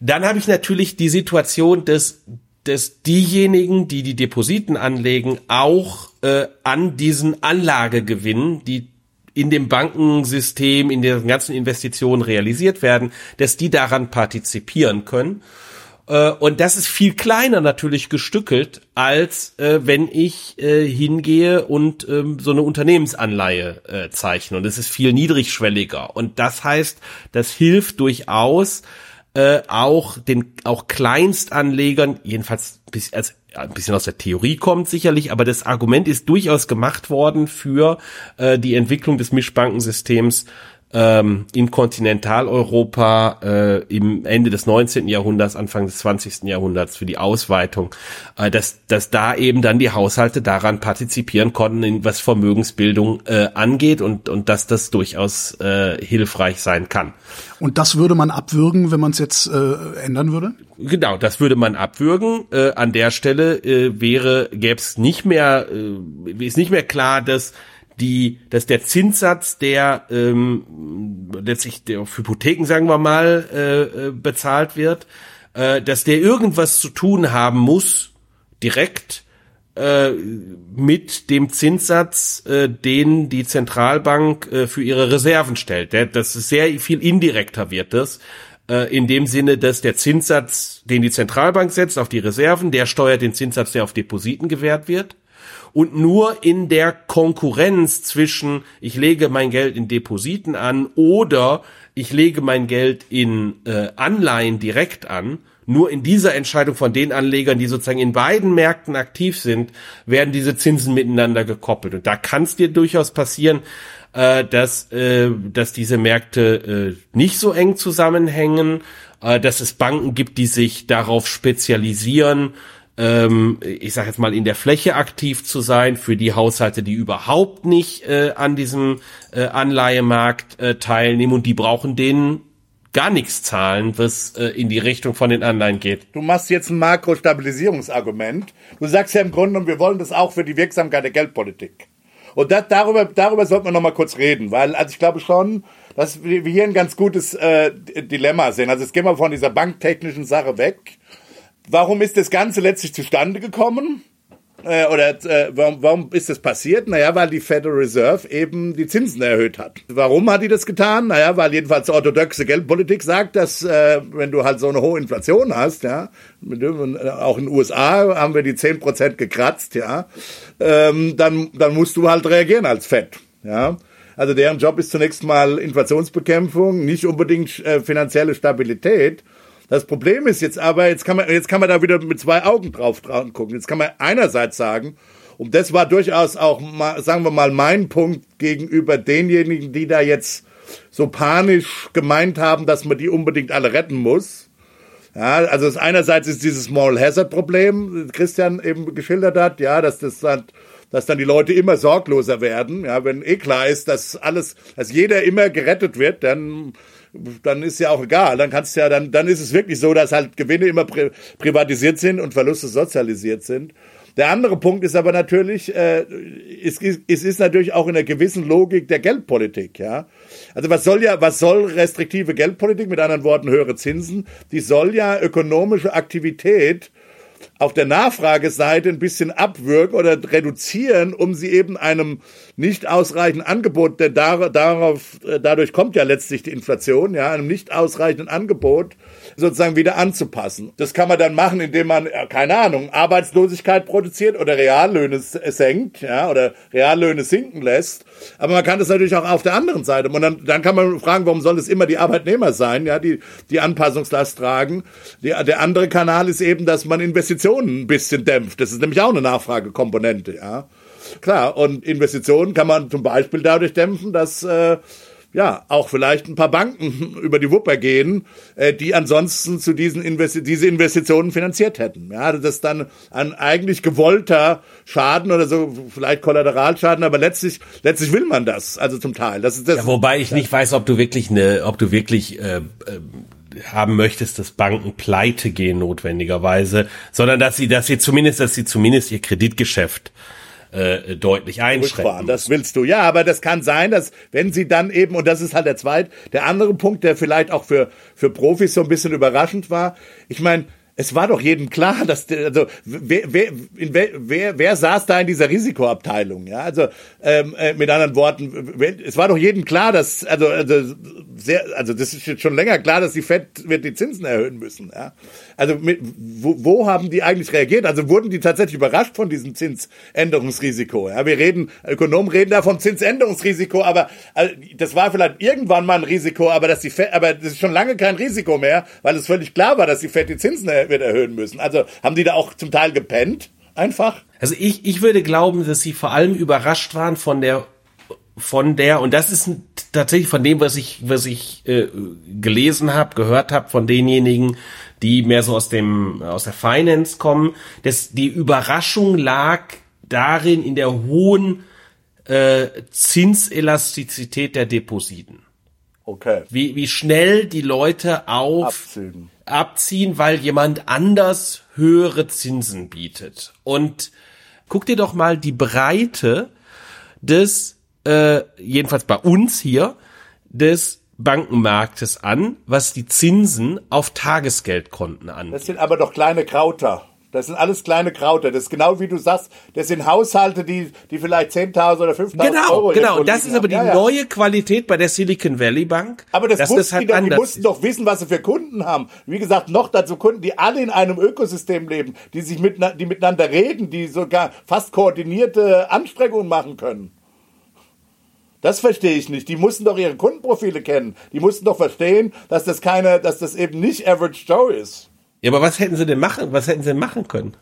dann habe ich natürlich die Situation, dass dass diejenigen, die die Depositen anlegen, auch äh, an diesen Anlagegewinnen, die in dem Bankensystem, in den ganzen Investitionen realisiert werden, dass die daran partizipieren können. Äh, und das ist viel kleiner natürlich gestückelt, als äh, wenn ich äh, hingehe und ähm, so eine Unternehmensanleihe äh, zeichne. Und es ist viel niedrigschwelliger. Und das heißt, das hilft durchaus äh, auch den auch Kleinstanlegern, jedenfalls bis, als ein bisschen aus der Theorie kommt sicherlich, aber das Argument ist durchaus gemacht worden für äh, die Entwicklung des Mischbankensystems ähm, in Kontinentaleuropa äh, im Ende des 19. Jahrhunderts, Anfang des 20. Jahrhunderts für die Ausweitung, äh, dass, dass da eben dann die Haushalte daran partizipieren konnten, was Vermögensbildung äh, angeht und, und dass das durchaus äh, hilfreich sein kann. Und das würde man abwürgen, wenn man es jetzt äh, ändern würde? Genau, das würde man abwürgen. Äh, an der Stelle äh, wäre, gäbe es nicht mehr, äh, ist nicht mehr klar, dass die, dass der Zinssatz, der ähm, letztlich der auf Hypotheken, sagen wir mal, äh, äh, bezahlt wird, äh, dass der irgendwas zu tun haben muss, direkt äh, mit dem Zinssatz, äh, den die Zentralbank äh, für ihre Reserven stellt. Das ist sehr viel indirekter wird das, äh, in dem Sinne, dass der Zinssatz, den die Zentralbank setzt auf die Reserven, der steuert den Zinssatz, der auf Depositen gewährt wird und nur in der Konkurrenz zwischen ich lege mein Geld in Depositen an oder ich lege mein Geld in äh, Anleihen direkt an, nur in dieser Entscheidung von den Anlegern, die sozusagen in beiden Märkten aktiv sind, werden diese Zinsen miteinander gekoppelt. Und da kann es dir durchaus passieren, äh, dass, äh, dass diese Märkte äh, nicht so eng zusammenhängen, äh, dass es Banken gibt, die sich darauf spezialisieren, ähm, ich sage jetzt mal in der Fläche aktiv zu sein für die Haushalte, die überhaupt nicht äh, an diesem äh, Anleihemarkt äh, teilnehmen und die brauchen den gar nichts zahlen, was äh, in die Richtung von den Anleihen geht. Du machst jetzt ein Makrostabilisierungsargument. Du sagst ja im Grunde, wir wollen das auch für die Wirksamkeit der Geldpolitik. Und das, darüber, darüber sollten wir noch mal kurz reden, weil also ich glaube schon, dass wir hier ein ganz gutes äh, Dilemma sehen. Also jetzt gehen wir von dieser banktechnischen Sache weg Warum ist das Ganze letztlich zustande gekommen? Äh, oder äh, warum, warum ist das passiert? Naja, weil die Federal Reserve eben die Zinsen erhöht hat. Warum hat die das getan? Naja, weil jedenfalls orthodoxe Geldpolitik sagt, dass äh, wenn du halt so eine hohe Inflation hast, ja, auch in den USA haben wir die 10% gekratzt, ja, ähm, dann, dann musst du halt reagieren als Fed, ja. Also deren Job ist zunächst mal Inflationsbekämpfung, nicht unbedingt äh, finanzielle Stabilität. Das Problem ist jetzt aber, jetzt kann man, jetzt kann man da wieder mit zwei Augen drauf, gucken. Jetzt kann man einerseits sagen, und das war durchaus auch, sagen wir mal, mein Punkt gegenüber denjenigen, die da jetzt so panisch gemeint haben, dass man die unbedingt alle retten muss. Ja, also einerseits ist dieses Moral Hazard Problem, Christian eben geschildert hat, ja, dass das dann, dass dann die Leute immer sorgloser werden, ja, wenn eh klar ist, dass alles, dass jeder immer gerettet wird, dann dann ist ja auch egal. Dann kannst ja, dann, dann ist es wirklich so, dass halt Gewinne immer pri privatisiert sind und Verluste sozialisiert sind. Der andere Punkt ist aber natürlich, äh, es, es ist natürlich auch in einer gewissen Logik der Geldpolitik, ja. Also was soll ja, was soll restriktive Geldpolitik, mit anderen Worten höhere Zinsen, die soll ja ökonomische Aktivität auf der Nachfrageseite ein bisschen abwürgen oder reduzieren, um sie eben einem nicht ausreichenden Angebot, denn darauf, äh, dadurch kommt ja letztlich die Inflation, ja, einem nicht ausreichenden Angebot sozusagen wieder anzupassen. Das kann man dann machen, indem man, keine Ahnung, Arbeitslosigkeit produziert oder Reallöhne senkt, ja, oder Reallöhne sinken lässt. Aber man kann das natürlich auch auf der anderen Seite. Und dann, dann kann man fragen, warum soll es immer die Arbeitnehmer sein, ja, die die Anpassungslast tragen. Die, der andere Kanal ist eben, dass man Investitionen ein bisschen dämpft. Das ist nämlich auch eine Nachfragekomponente, ja. Klar, und Investitionen kann man zum Beispiel dadurch dämpfen, dass äh, ja, auch vielleicht ein paar Banken über die Wupper gehen, äh, die ansonsten zu diesen Investi diese Investitionen finanziert hätten. Ja, das ist dann ein eigentlich gewollter Schaden oder so, vielleicht Kollateralschaden, aber letztlich, letztlich will man das, also zum Teil. Das ist das. Ja, wobei ich nicht weiß, ob du wirklich eine, ob du wirklich äh, äh, haben möchtest, dass Banken pleite gehen notwendigerweise, sondern dass sie, dass sie zumindest, dass sie zumindest ihr Kreditgeschäft äh, deutlich einschränken. Das willst du, ja, aber das kann sein, dass wenn sie dann eben, und das ist halt der zweite, der andere Punkt, der vielleicht auch für, für Profis so ein bisschen überraschend war, ich meine, es war doch jedem klar, dass also wer, wer, wer, wer, saß da in dieser Risikoabteilung? Ja, also ähm, äh, mit anderen Worten, es war doch jedem klar, dass also also sehr, also das ist jetzt schon länger klar, dass die Fed wird die Zinsen erhöhen müssen. Ja, also mit, wo, wo haben die eigentlich reagiert? Also wurden die tatsächlich überrascht von diesem Zinsänderungsrisiko? Ja, wir reden, Ökonomen reden da vom Zinsänderungsrisiko, aber also, das war vielleicht irgendwann mal ein Risiko, aber dass die Fed, aber das ist schon lange kein Risiko mehr, weil es völlig klar war, dass die Fed die Zinsen erhöht wird erhöhen müssen. Also haben die da auch zum Teil gepennt? Einfach? Also ich, ich würde glauben, dass sie vor allem überrascht waren von der von der und das ist tatsächlich von dem, was ich was ich äh, gelesen habe, gehört habe von denjenigen, die mehr so aus dem aus der Finance kommen, dass die Überraschung lag darin in der hohen äh, Zinselastizität der Depositen. Okay. Wie, wie schnell die Leute auf Abzügen abziehen, weil jemand anders höhere Zinsen bietet. Und guck dir doch mal die Breite des, äh, jedenfalls bei uns hier, des Bankenmarktes an, was die Zinsen auf Tagesgeldkonten angeht. Das sind aber doch kleine Krauter. Das sind alles kleine Krauter. Das ist genau wie du sagst, das sind Haushalte, die, die vielleicht 10.000 oder 5.000 genau, Euro Genau, genau. Das ist aber die ja, ja. neue Qualität bei der Silicon Valley Bank. Aber das, das wussten halt die, doch, die mussten doch wissen, was sie für Kunden haben. Wie gesagt, noch dazu Kunden, die alle in einem Ökosystem leben, die sich mit, die miteinander reden, die sogar fast koordinierte Anstrengungen machen können. Das verstehe ich nicht. Die mussten doch ihre Kundenprofile kennen. Die mussten doch verstehen, dass das keine, dass das eben nicht Average Joe ist. Ja, aber was hätten sie denn machen? Was hätten sie denn machen können?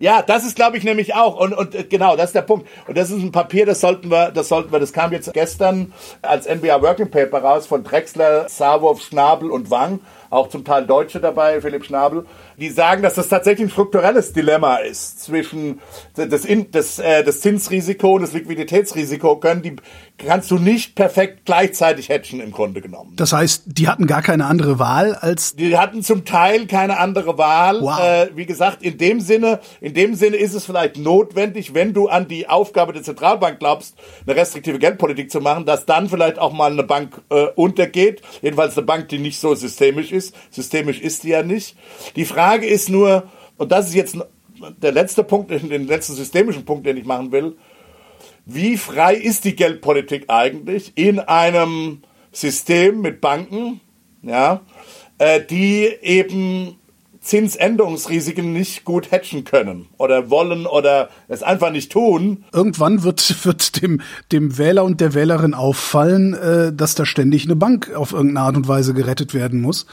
Ja, das ist, glaube ich, nämlich auch. Und, und äh, genau, das ist der Punkt. Und das ist ein Papier, das sollten wir, das sollten wir, das kam jetzt gestern als NBA Working Paper raus von Drexler, Sarwolf, Schnabel und Wang. Auch zum Teil Deutsche dabei, Philipp Schnabel die sagen, dass das tatsächlich ein strukturelles Dilemma ist zwischen das, das, äh, das Zinsrisiko und das Liquiditätsrisiko können die kannst du nicht perfekt gleichzeitig hatchen im Grunde genommen. Das heißt, die hatten gar keine andere Wahl als die hatten zum Teil keine andere Wahl. Wow. Äh, wie gesagt, in dem Sinne, in dem Sinne ist es vielleicht notwendig, wenn du an die Aufgabe der Zentralbank glaubst, eine restriktive Geldpolitik zu machen, dass dann vielleicht auch mal eine Bank äh, untergeht. Jedenfalls eine Bank, die nicht so systemisch ist. Systemisch ist die ja nicht. Die Frage Frage ist nur, und das ist jetzt der letzte Punkt, den letzten systemischen Punkt, den ich machen will, wie frei ist die Geldpolitik eigentlich in einem System mit Banken, ja, äh, die eben Zinsänderungsrisiken nicht gut hatchen können oder wollen oder es einfach nicht tun. Irgendwann wird, wird dem, dem Wähler und der Wählerin auffallen, äh, dass da ständig eine Bank auf irgendeine Art und Weise gerettet werden muss.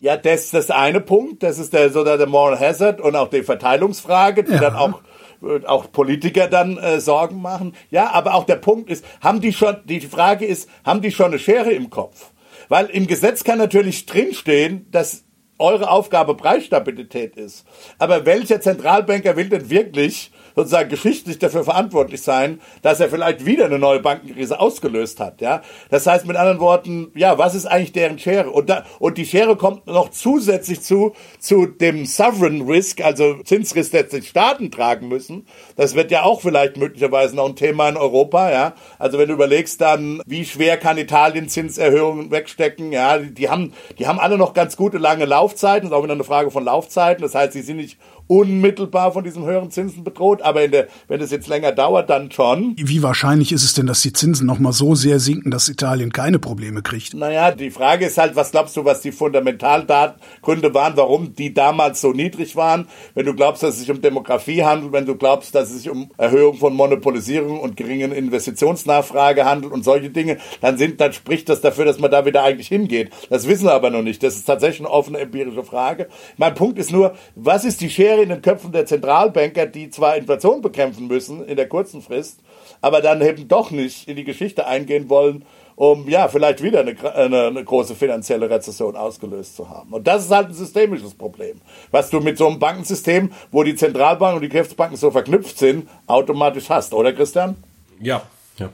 Ja, das ist das eine Punkt. Das ist der, so der Moral Hazard und auch die Verteilungsfrage, die ja. dann auch äh, auch Politiker dann äh, Sorgen machen. Ja, aber auch der Punkt ist, haben die schon, die Frage ist, haben die schon eine Schere im Kopf? Weil im Gesetz kann natürlich drinstehen, dass eure Aufgabe Preisstabilität ist. Aber welcher Zentralbanker will denn wirklich sozusagen geschichtlich dafür verantwortlich sein, dass er vielleicht wieder eine neue Bankenkrise ausgelöst hat. Ja, das heißt mit anderen Worten, ja, was ist eigentlich deren Schere? Und da, und die Schere kommt noch zusätzlich zu zu dem Sovereign Risk, also Zinsrisk, der die Staaten tragen müssen. Das wird ja auch vielleicht möglicherweise noch ein Thema in Europa. Ja, also wenn du überlegst dann, wie schwer kann Italien Zinserhöhungen wegstecken? Ja, die haben die haben alle noch ganz gute lange Laufzeiten. Das ist auch wieder eine Frage von Laufzeiten. Das heißt, sie sind nicht unmittelbar von diesen höheren Zinsen bedroht, aber der, wenn es jetzt länger dauert, dann schon. Wie wahrscheinlich ist es denn, dass die Zinsen noch mal so sehr sinken, dass Italien keine Probleme kriegt? Naja, die Frage ist halt, was glaubst du, was die Fundamentalgründe waren, warum die damals so niedrig waren? Wenn du glaubst, dass es sich um Demografie handelt, wenn du glaubst, dass es sich um Erhöhung von Monopolisierung und geringen Investitionsnachfrage handelt und solche Dinge, dann sind, dann spricht das dafür, dass man da wieder eigentlich hingeht. Das wissen wir aber noch nicht. Das ist tatsächlich eine offene empirische Frage. Mein Punkt ist nur, was ist die Schere in den Köpfen der Zentralbanker, die zwar Inflation bekämpfen müssen in der kurzen Frist, aber dann eben doch nicht in die Geschichte eingehen wollen, um ja vielleicht wieder eine, eine, eine, große finanzielle Rezession ausgelöst zu haben. Und das ist halt ein systemisches Problem, was du mit so einem Bankensystem, wo die Zentralbanken und die Geschäftsbanken so verknüpft sind, automatisch hast, oder Christian? Ja, ja,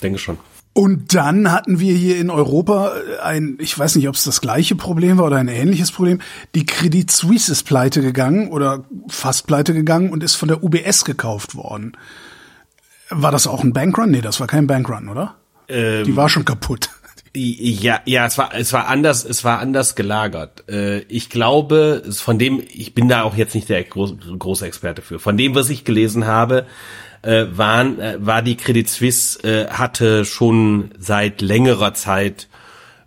denke schon. Und dann hatten wir hier in Europa ein, ich weiß nicht, ob es das gleiche Problem war oder ein ähnliches Problem. Die Credit Suisse ist pleite gegangen oder fast pleite gegangen und ist von der UBS gekauft worden. War das auch ein Bankrun? Nee, das war kein Bankrun, oder? Ähm, Die war schon kaputt. Ja, ja, es war, es war anders, es war anders gelagert. Äh, ich glaube, von dem, ich bin da auch jetzt nicht der große Experte für. Von dem, was ich gelesen habe, äh, waren, äh, war die Credit Suisse äh, hatte schon seit längerer Zeit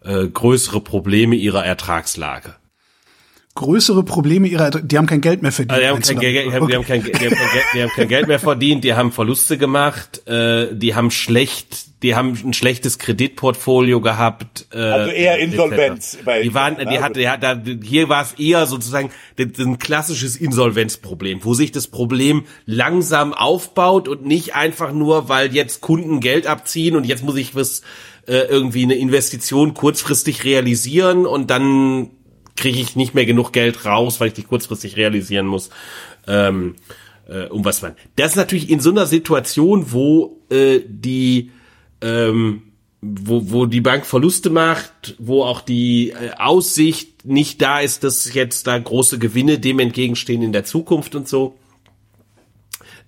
äh, größere Probleme ihrer Ertragslage größere Probleme ihrer, die haben kein Geld mehr verdient. Also die, haben kein Geld, die, haben, die, haben kein, die, haben kein Geld, die haben kein Geld mehr verdient, die haben Verluste gemacht, äh, die haben schlecht, die haben ein schlechtes Kreditportfolio gehabt. Äh, also eher Insolvenz. Bei die waren, die hatte, ja, da, hier war es eher sozusagen ein klassisches Insolvenzproblem, wo sich das Problem langsam aufbaut und nicht einfach nur, weil jetzt Kunden Geld abziehen und jetzt muss ich was äh, irgendwie eine Investition kurzfristig realisieren und dann kriege ich nicht mehr genug Geld raus, weil ich die kurzfristig realisieren muss. Ähm, äh, um was man. Das ist natürlich in so einer Situation, wo äh, die ähm, wo, wo die Bank Verluste macht, wo auch die äh, Aussicht nicht da ist, dass jetzt da große Gewinne dem entgegenstehen in der Zukunft und so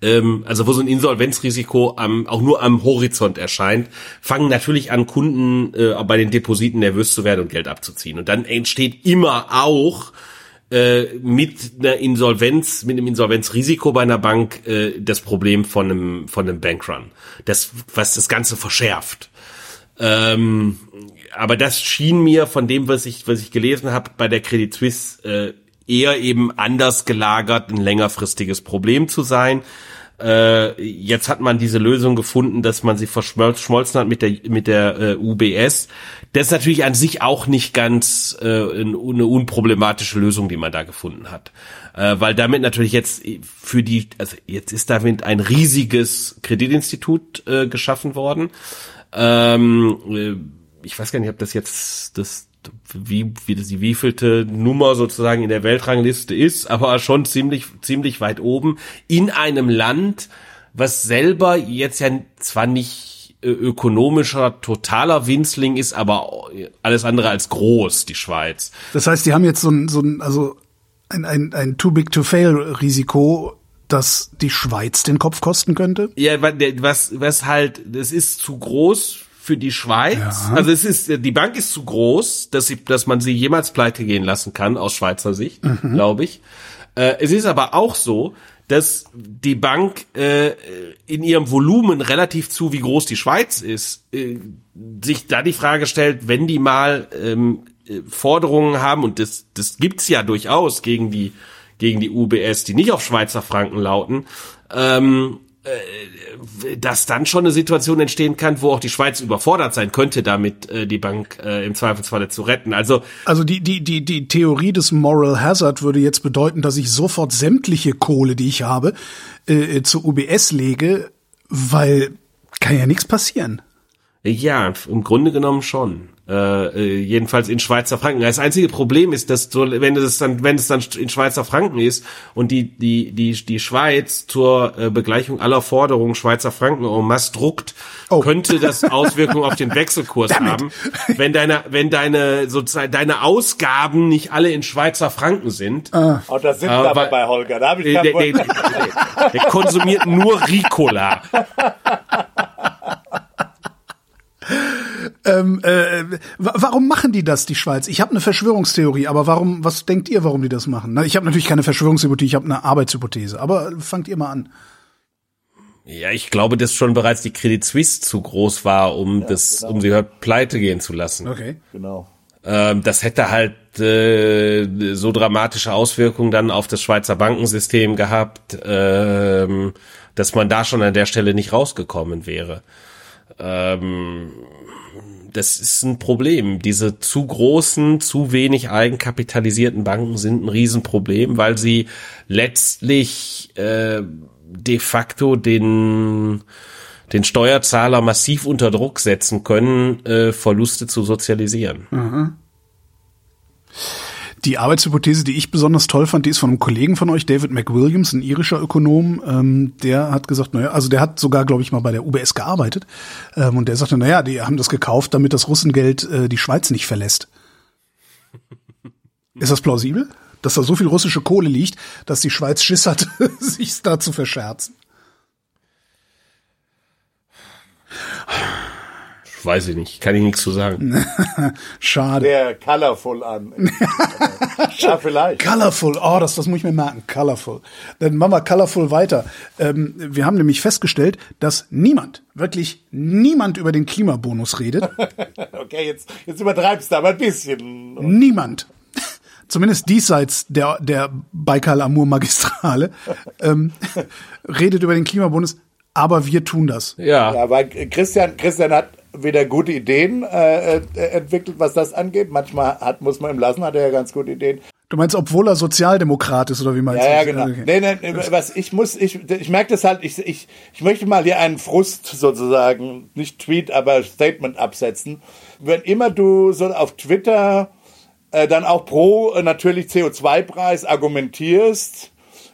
ähm, also wo so ein Insolvenzrisiko am, auch nur am Horizont erscheint, fangen natürlich an, Kunden äh, bei den Depositen nervös zu werden und Geld abzuziehen. Und dann entsteht immer auch äh, mit einer Insolvenz, mit einem Insolvenzrisiko bei einer Bank äh, das Problem von einem von einem Bankrun, das was das Ganze verschärft. Ähm, aber das schien mir von dem, was ich was ich gelesen habe bei der Credit Suisse äh, eher eben anders gelagert, ein längerfristiges Problem zu sein. Äh, jetzt hat man diese Lösung gefunden, dass man sie verschmolzen hat mit der mit der äh, UBS. Das ist natürlich an sich auch nicht ganz äh, eine unproblematische Lösung, die man da gefunden hat, äh, weil damit natürlich jetzt für die, also jetzt ist damit ein riesiges Kreditinstitut äh, geschaffen worden. Ähm, äh, ich weiß gar nicht, ob das jetzt das wie, wie die wievielte Nummer sozusagen in der Weltrangliste ist, aber schon ziemlich, ziemlich weit oben in einem Land, was selber jetzt ja zwar nicht äh, ökonomischer, totaler Winzling ist, aber alles andere als groß, die Schweiz. Das heißt, die haben jetzt so ein, so ein also ein, ein, ein Too Big to Fail Risiko, dass die Schweiz den Kopf kosten könnte? Ja, was, was halt, das ist zu groß für die Schweiz. Ja. Also es ist, die Bank ist zu groß, dass sie, dass man sie jemals pleite gehen lassen kann, aus Schweizer Sicht, mhm. glaube ich. Äh, es ist aber auch so, dass die Bank äh, in ihrem Volumen relativ zu, wie groß die Schweiz ist, äh, sich da die Frage stellt, wenn die mal ähm, äh, Forderungen haben, und das, das gibt's ja durchaus gegen die, gegen die UBS, die nicht auf Schweizer Franken lauten, ähm, äh, dass dann schon eine Situation entstehen kann, wo auch die Schweiz überfordert sein könnte, damit äh, die Bank äh, im Zweifelsfalle zu retten. Also also die die die die Theorie des Moral Hazard würde jetzt bedeuten, dass ich sofort sämtliche Kohle, die ich habe, äh, zur UBS lege, weil kann ja nichts passieren. Ja, im Grunde genommen schon. Äh, äh, jedenfalls in Schweizer Franken. Das einzige Problem ist, dass du, wenn es dann, wenn es dann in Schweizer Franken ist und die die die die Schweiz zur äh, Begleichung aller Forderungen Schweizer Franken en masse druckt, oh. könnte das Auswirkungen auf den Wechselkurs haben. Wenn deine wenn deine sozusagen deine Ausgaben nicht alle in Schweizer Franken sind. Ah. Oh, das sind wir aber bei Holger. Da habe ich der, der, der, der konsumiert nur Ricola. Ähm, äh, warum machen die das, die Schweiz? Ich habe eine Verschwörungstheorie, aber warum? Was denkt ihr, warum die das machen? Na, ich habe natürlich keine Verschwörungshypothese, ich habe eine Arbeitshypothese. Aber fangt ihr mal an. Ja, ich glaube, dass schon bereits die Credit Suisse zu groß war, um ja, das, genau. um sie halt pleite gehen zu lassen. Okay. Genau. Ähm, das hätte halt äh, so dramatische Auswirkungen dann auf das Schweizer Bankensystem gehabt, ähm, dass man da schon an der Stelle nicht rausgekommen wäre. Ähm, das ist ein Problem. Diese zu großen, zu wenig eigenkapitalisierten Banken sind ein Riesenproblem, weil sie letztlich äh, de facto den den Steuerzahler massiv unter Druck setzen können, äh, Verluste zu sozialisieren. Mhm. Die Arbeitshypothese, die ich besonders toll fand, die ist von einem Kollegen von euch, David McWilliams, ein irischer Ökonom. Ähm, der hat gesagt, naja, also der hat sogar, glaube ich, mal bei der UBS gearbeitet. Ähm, und der sagte, naja, die haben das gekauft, damit das Russengeld äh, die Schweiz nicht verlässt. ist das plausibel? Dass da so viel russische Kohle liegt, dass die Schweiz Schiss hat, sich da zu verscherzen? Weiß ich nicht, kann ich nichts zu sagen. Schade. Der colorful an. ja, vielleicht. Colorful, oh, das, das muss ich mir merken. Colorful. Dann machen wir colorful weiter. Ähm, wir haben nämlich festgestellt, dass niemand, wirklich niemand über den Klimabonus redet. okay, jetzt, jetzt übertreibst du aber ein bisschen. Niemand. Zumindest diesseits der, der Baikal-Amur-Magistrale ähm, redet über den Klimabonus aber wir tun das. Ja. Ja, weil Christian, Christian hat wieder gute Ideen äh, äh, entwickelt, was das angeht. Manchmal hat, muss man ihm lassen, hat er ja ganz gute Ideen. Du meinst, obwohl er Sozialdemokrat ist oder wie meinst ja, du? Ja, genau. Okay. Nee, nee, was ich muss, ich, ich merke das halt, ich, ich, ich möchte mal hier einen Frust sozusagen, nicht Tweet, aber Statement absetzen. Wenn immer du so auf Twitter äh, dann auch pro äh, natürlich CO2-Preis argumentierst,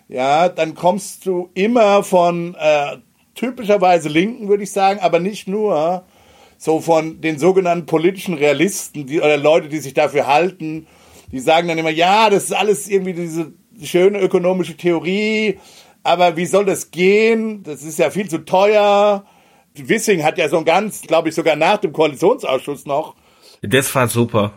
ja, dann kommst du immer von äh, typischerweise Linken, würde ich sagen, aber nicht nur, so von den sogenannten politischen Realisten die, oder Leute, die sich dafür halten, die sagen dann immer, ja, das ist alles irgendwie diese schöne ökonomische Theorie, aber wie soll das gehen? Das ist ja viel zu teuer. Wissing hat ja so ein ganz, glaube ich, sogar nach dem Koalitionsausschuss noch. Das war super.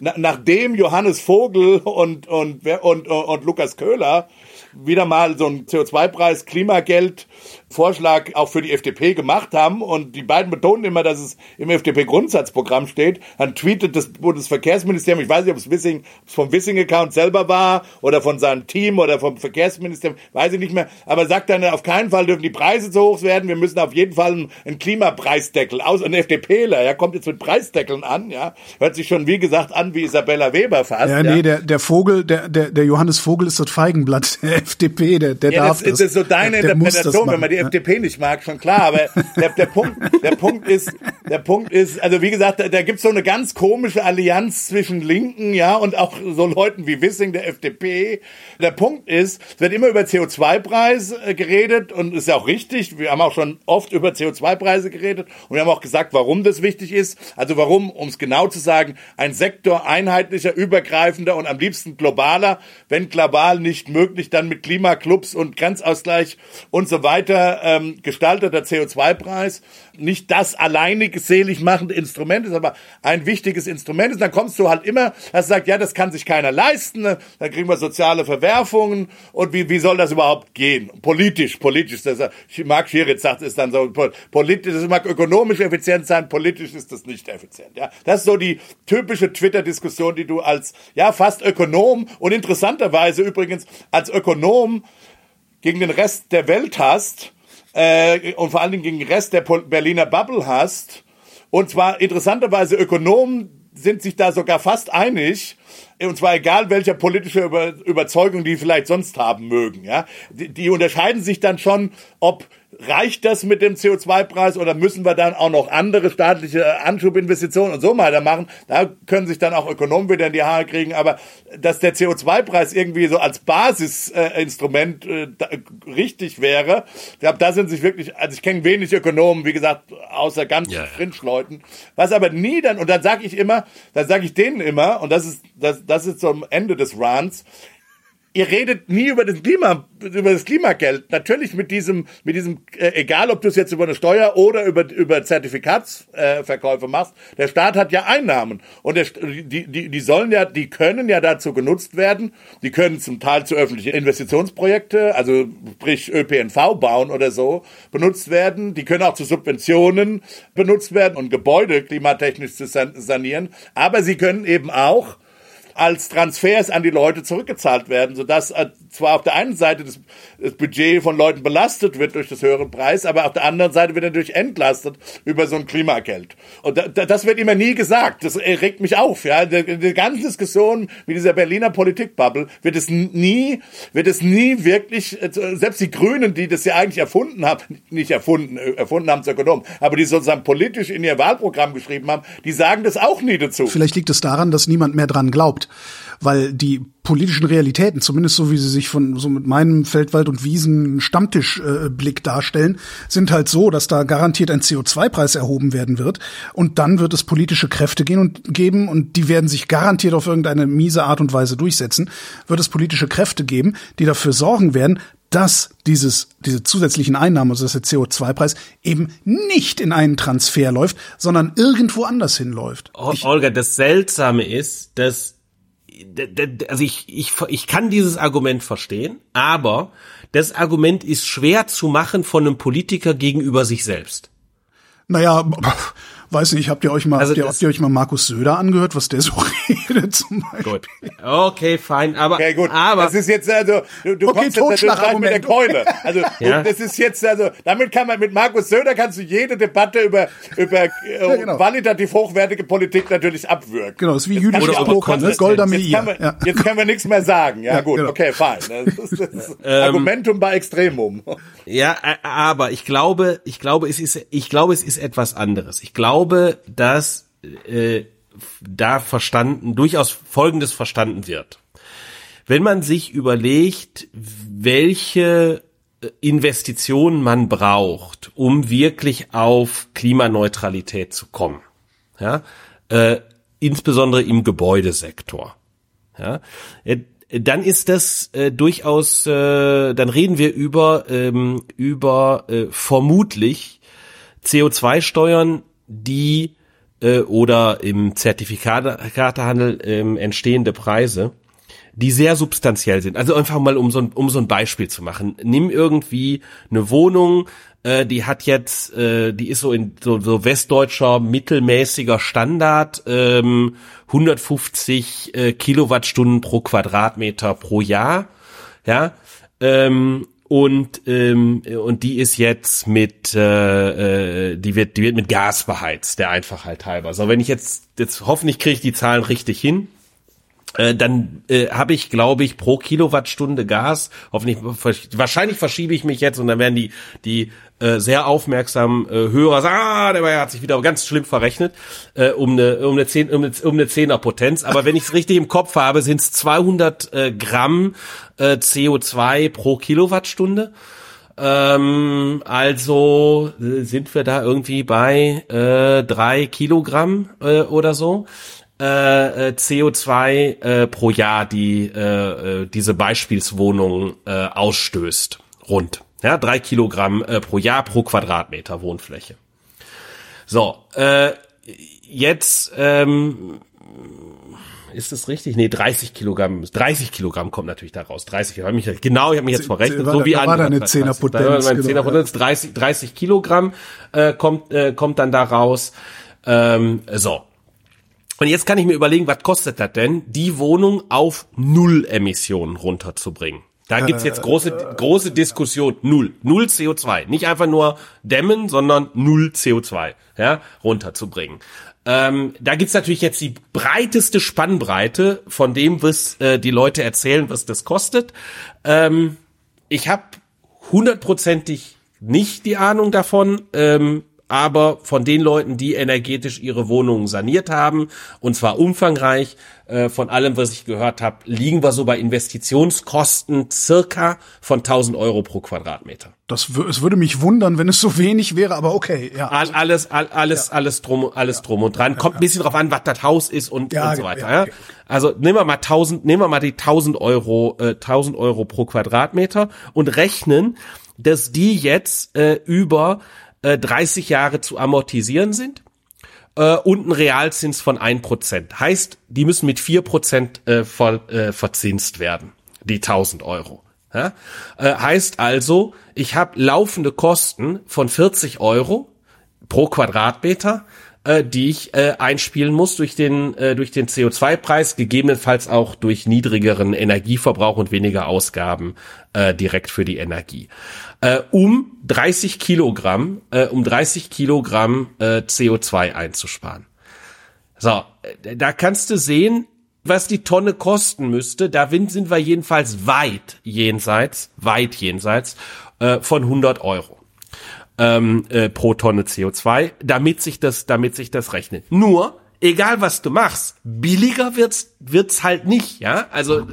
Na, nachdem Johannes Vogel und, und, und, und, und Lukas Köhler wieder mal so ein CO2-Preis, Klimageld Vorschlag auch für die FDP gemacht haben und die beiden betonen immer, dass es im FDP-Grundsatzprogramm steht. Dann tweetet das Bundesverkehrsministerium, ich weiß nicht, ob es Wissing, ob es vom Wissing-Account selber war oder von seinem Team oder vom Verkehrsministerium, weiß ich nicht mehr, aber sagt dann, auf keinen Fall dürfen die Preise zu hoch werden, wir müssen auf jeden Fall einen Klimapreisdeckel aus, ein FDPler, ja, kommt jetzt mit Preisdeckeln an, ja, hört sich schon, wie gesagt, an wie Isabella Weber fast. Ja, nee, ja. der, der Vogel, der, der, der Johannes Vogel ist das Feigenblatt der FDP, der, der ja, darf das. Das ist so deine der, der Interpretation, wenn man die FDP nicht mag, schon klar. Aber der, der Punkt, der Punkt ist, der Punkt ist, also wie gesagt, da, da gibt's so eine ganz komische Allianz zwischen Linken, ja, und auch so Leuten wie Wissing, der FDP. Der Punkt ist, es wird immer über CO2-Preis äh, geredet und ist ja auch richtig. Wir haben auch schon oft über CO2-Preise geredet und wir haben auch gesagt, warum das wichtig ist. Also warum, um es genau zu sagen, ein Sektor einheitlicher, übergreifender und am liebsten globaler, wenn global nicht möglich, dann mit Klimaclubs und Grenzausgleich und so weiter ähm, gestalteter CO2-Preis nicht das alleinig selig machende Instrument ist, aber ein wichtiges Instrument ist. Dann kommst du halt immer, dass du sagst, ja, das kann sich keiner leisten, dann kriegen wir soziale Verwerfungen und wie, wie soll das überhaupt gehen? Politisch, politisch, das, Marc Schieritz sagt, ist dann so, politisch, das mag ökonomisch effizient sein, politisch ist das nicht effizient, ja. Das ist so die typische Twitter-Diskussion, die du als, ja, fast Ökonom und interessanterweise übrigens als Ökonom gegen den Rest der Welt hast, äh, und vor allen Dingen gegen den Rest der Berliner Bubble hast. Und zwar interessanterweise Ökonomen sind sich da sogar fast einig, und zwar egal welcher politische Über Überzeugung die vielleicht sonst haben mögen. Ja, die, die unterscheiden sich dann schon, ob reicht das mit dem CO2-Preis oder müssen wir dann auch noch andere staatliche Anschubinvestitionen und so weiter machen? Da können sich dann auch Ökonomen wieder in die Haare kriegen, aber dass der CO2-Preis irgendwie so als Basisinstrument äh, äh, richtig wäre, ich glaube, da sind sich wirklich, also ich kenne wenig Ökonomen, wie gesagt, außer ganz ja. Fringe-Leuten, was aber nie dann, und dann sage ich immer, dann sage ich denen immer, und das ist, das, das ist zum Ende des Runs, ihr redet nie über das Klima, über das Klimageld. Natürlich mit diesem, mit diesem, äh, egal ob du es jetzt über eine Steuer oder über, über Zertifikatsverkäufe äh, machst, der Staat hat ja Einnahmen. Und der, die, die, die sollen ja, die können ja dazu genutzt werden. Die können zum Teil zu öffentlichen Investitionsprojekte, also sprich ÖPNV bauen oder so, benutzt werden. Die können auch zu Subventionen benutzt werden und Gebäude klimatechnisch zu sanieren. Aber sie können eben auch als Transfers an die Leute zurückgezahlt werden, sodass äh, zwar auf der einen Seite das, das, Budget von Leuten belastet wird durch das höhere Preis, aber auf der anderen Seite wird natürlich entlastet über so ein Klimageld. Und da, das wird immer nie gesagt. Das regt mich auf. Ja, die, die ganze Diskussion mit dieser Berliner Politikbubble wird es nie, wird es nie wirklich. Äh, selbst die Grünen, die das ja eigentlich erfunden haben, nicht erfunden, äh, erfunden haben es Ökonomen, aber die sozusagen politisch in ihr Wahlprogramm geschrieben haben, die sagen das auch nie dazu. Vielleicht liegt es daran, dass niemand mehr dran glaubt weil die politischen Realitäten, zumindest so wie sie sich von so mit meinem Feldwald- und Wiesen-Stammtischblick äh, darstellen, sind halt so, dass da garantiert ein CO2-Preis erhoben werden wird und dann wird es politische Kräfte gehen und geben und die werden sich garantiert auf irgendeine miese Art und Weise durchsetzen, wird es politische Kräfte geben, die dafür sorgen werden, dass dieses, diese zusätzlichen Einnahmen, also dass der CO2-Preis eben nicht in einen Transfer läuft, sondern irgendwo anders hinläuft. Olga, das Seltsame ist, dass also ich, ich, ich kann dieses Argument verstehen, aber das Argument ist schwer zu machen von einem Politiker gegenüber sich selbst. Naja, weiß nicht, habt ihr euch mal, also habt, ihr, habt ihr euch mal Markus Söder angehört, was der so redet zum Beispiel? Gut. Okay, fein, aber, okay, gut. aber. Das ist jetzt, also, du, du okay, kommst jetzt mit der Keule. Also, ja. das ist jetzt, also, damit kann man, mit Markus Söder kannst du jede Debatte über, über, äh, ja, genau. qualitativ hochwertige Politik natürlich abwürgen. Genau, das ist wie jüdisches Poker, ne? Golda Meir. Jetzt, können wir, ja. jetzt können wir nichts mehr sagen. Ja, gut, genau. okay, fein. Das ist das ähm, Argumentum bei Extremum. Ja, aber ich glaube, ich glaube, es ist, ich glaube, es ist etwas anderes. Ich glaube, dass äh, da verstanden, durchaus Folgendes verstanden wird. Wenn man sich überlegt, welche äh, Investitionen man braucht, um wirklich auf Klimaneutralität zu kommen, ja, äh, insbesondere im Gebäudesektor, ja, äh, dann ist das äh, durchaus, äh, dann reden wir über ähm, über äh, vermutlich CO2-Steuern, die äh, oder im Zertifikatehandel ähm, entstehende Preise, die sehr substanziell sind. Also einfach mal um so ein, um so ein Beispiel zu machen. Nimm irgendwie eine Wohnung, äh, die hat jetzt, äh, die ist so in so, so westdeutscher mittelmäßiger Standard, ähm, 150 äh, Kilowattstunden pro Quadratmeter pro Jahr, ja, ähm, und ähm, und die ist jetzt mit äh, äh, die wird die wird mit Gas beheizt der Einfachheit halber. So wenn ich jetzt jetzt hoffentlich kriege ich die Zahlen richtig hin. Äh, dann äh, habe ich, glaube ich, pro Kilowattstunde Gas, hoffentlich, wahrscheinlich verschiebe ich mich jetzt und dann werden die, die äh, sehr aufmerksamen äh, Hörer sagen, ah, der hat sich wieder ganz schlimm verrechnet, äh, um eine, um eine, 10, um eine, um eine 10er Potenz. Aber wenn ich es richtig im Kopf habe, sind es 200 äh, Gramm äh, CO2 pro Kilowattstunde. Ähm, also äh, sind wir da irgendwie bei äh, drei Kilogramm äh, oder so. Äh, äh CO2 äh, pro Jahr, die äh, äh, diese Beispielswohnung äh, ausstößt. Rund. Ja, drei Kilogramm äh, pro Jahr pro Quadratmeter Wohnfläche. So, äh, jetzt ähm, ist das richtig? Nee, 30 Kilogramm. 30 Kilogramm kommt natürlich daraus. 30. Ich hab mich, genau, ich habe mich jetzt verrechnet. So wie da war eine Zehnerpotenz. Genau, Zehnerpotenz. 30, 30 Kilogramm äh, kommt, äh, kommt dann da raus. Ähm, so. Und jetzt kann ich mir überlegen, was kostet das denn, die Wohnung auf Null Emissionen runterzubringen? Da gibt's jetzt große, große Diskussion. Null. Null CO2. Nicht einfach nur dämmen, sondern null CO2, ja, runterzubringen. Ähm, da gibt's natürlich jetzt die breiteste Spannbreite von dem, was äh, die Leute erzählen, was das kostet. Ähm, ich habe hundertprozentig nicht die Ahnung davon, ähm, aber von den Leuten, die energetisch ihre Wohnungen saniert haben, und zwar umfangreich, äh, von allem, was ich gehört habe, liegen wir so bei Investitionskosten circa von 1000 Euro pro Quadratmeter. Das, es würde mich wundern, wenn es so wenig wäre, aber okay, ja. Alles, alles, alles, ja. alles drum, alles drum und dran. Kommt ein bisschen drauf an, was das Haus ist und, ja, und so weiter. Ja, okay. Also nehmen wir mal 1000, nehmen wir mal die 1000 Euro, äh, 1000 Euro pro Quadratmeter und rechnen, dass die jetzt äh, über äh, 30 Jahre zu amortisieren sind äh, und ein Realzins von ein Prozent. Heißt, die müssen mit vier Prozent äh, voll, äh, verzinst werden, die 1000 Euro. Ja? Äh, heißt also, ich habe laufende Kosten von 40 Euro pro Quadratmeter, äh, die ich äh, einspielen muss durch den äh, durch den CO2-Preis, gegebenenfalls auch durch niedrigeren Energieverbrauch und weniger Ausgaben äh, direkt für die Energie. Äh, um 30 Kilogramm, äh, um 30 Kilogramm äh, CO2 einzusparen. So, äh, da kannst du sehen, was die Tonne kosten müsste. Da sind wir jedenfalls weit jenseits, weit jenseits äh, von 100 Euro ähm, äh, pro Tonne CO2, damit sich das, damit sich das rechnet. Nur, egal was du machst, billiger wird's, wird's halt nicht, ja. Also äh,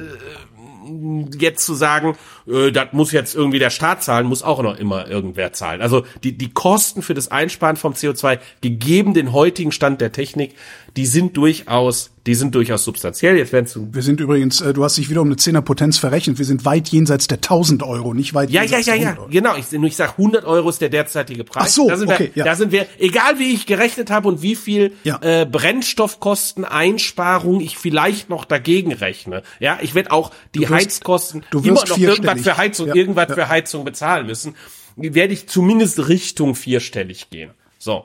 jetzt zu sagen, äh, das muss jetzt irgendwie der Staat zahlen, muss auch noch immer irgendwer zahlen. Also die, die Kosten für das Einsparen vom CO2, gegeben den heutigen Stand der Technik, die sind durchaus, die sind durchaus substanziell. Jetzt werden Wir sind übrigens, äh, du hast dich wieder um eine Zehnerpotenz verrechnet. Wir sind weit jenseits der 1000 Euro, nicht weit ja, jenseits Ja, ja, ja, ja, genau. Ich, ich sag 100 Euro ist der derzeitige Preis. Ach so, da sind okay, wir, ja. Da sind wir, egal wie ich gerechnet habe und wie viel ja. äh, Brennstoffkosteneinsparung ich vielleicht noch dagegen rechne. Ja, ich werde auch die wirst, Heizkosten immer noch irgendwas für Heizung, ja, irgendwas ja. für Heizung bezahlen müssen. Werde ich zumindest Richtung vierstellig gehen. So.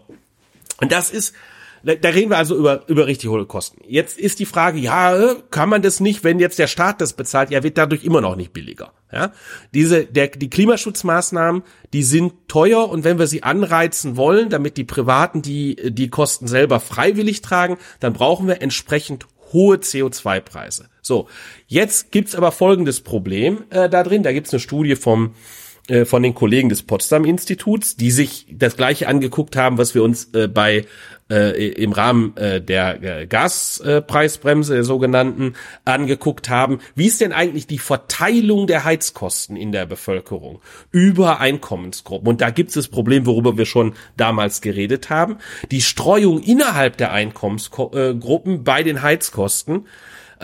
Und das ist, da reden wir also über, über richtig hohe Kosten. Jetzt ist die Frage, ja, kann man das nicht, wenn jetzt der Staat das bezahlt, ja, wird dadurch immer noch nicht billiger. Ja, diese, der, die Klimaschutzmaßnahmen, die sind teuer und wenn wir sie anreizen wollen, damit die Privaten die, die Kosten selber freiwillig tragen, dann brauchen wir entsprechend hohe CO2-Preise. So, jetzt gibt's aber folgendes Problem äh, da drin. Da gibt's eine Studie vom äh, von den Kollegen des Potsdam Instituts, die sich das gleiche angeguckt haben, was wir uns äh, bei äh, im Rahmen äh, der äh, Gaspreisbremse, der sogenannten, angeguckt haben. Wie ist denn eigentlich die Verteilung der Heizkosten in der Bevölkerung über Einkommensgruppen? Und da gibt es das Problem, worüber wir schon damals geredet haben. Die Streuung innerhalb der Einkommensgruppen bei den Heizkosten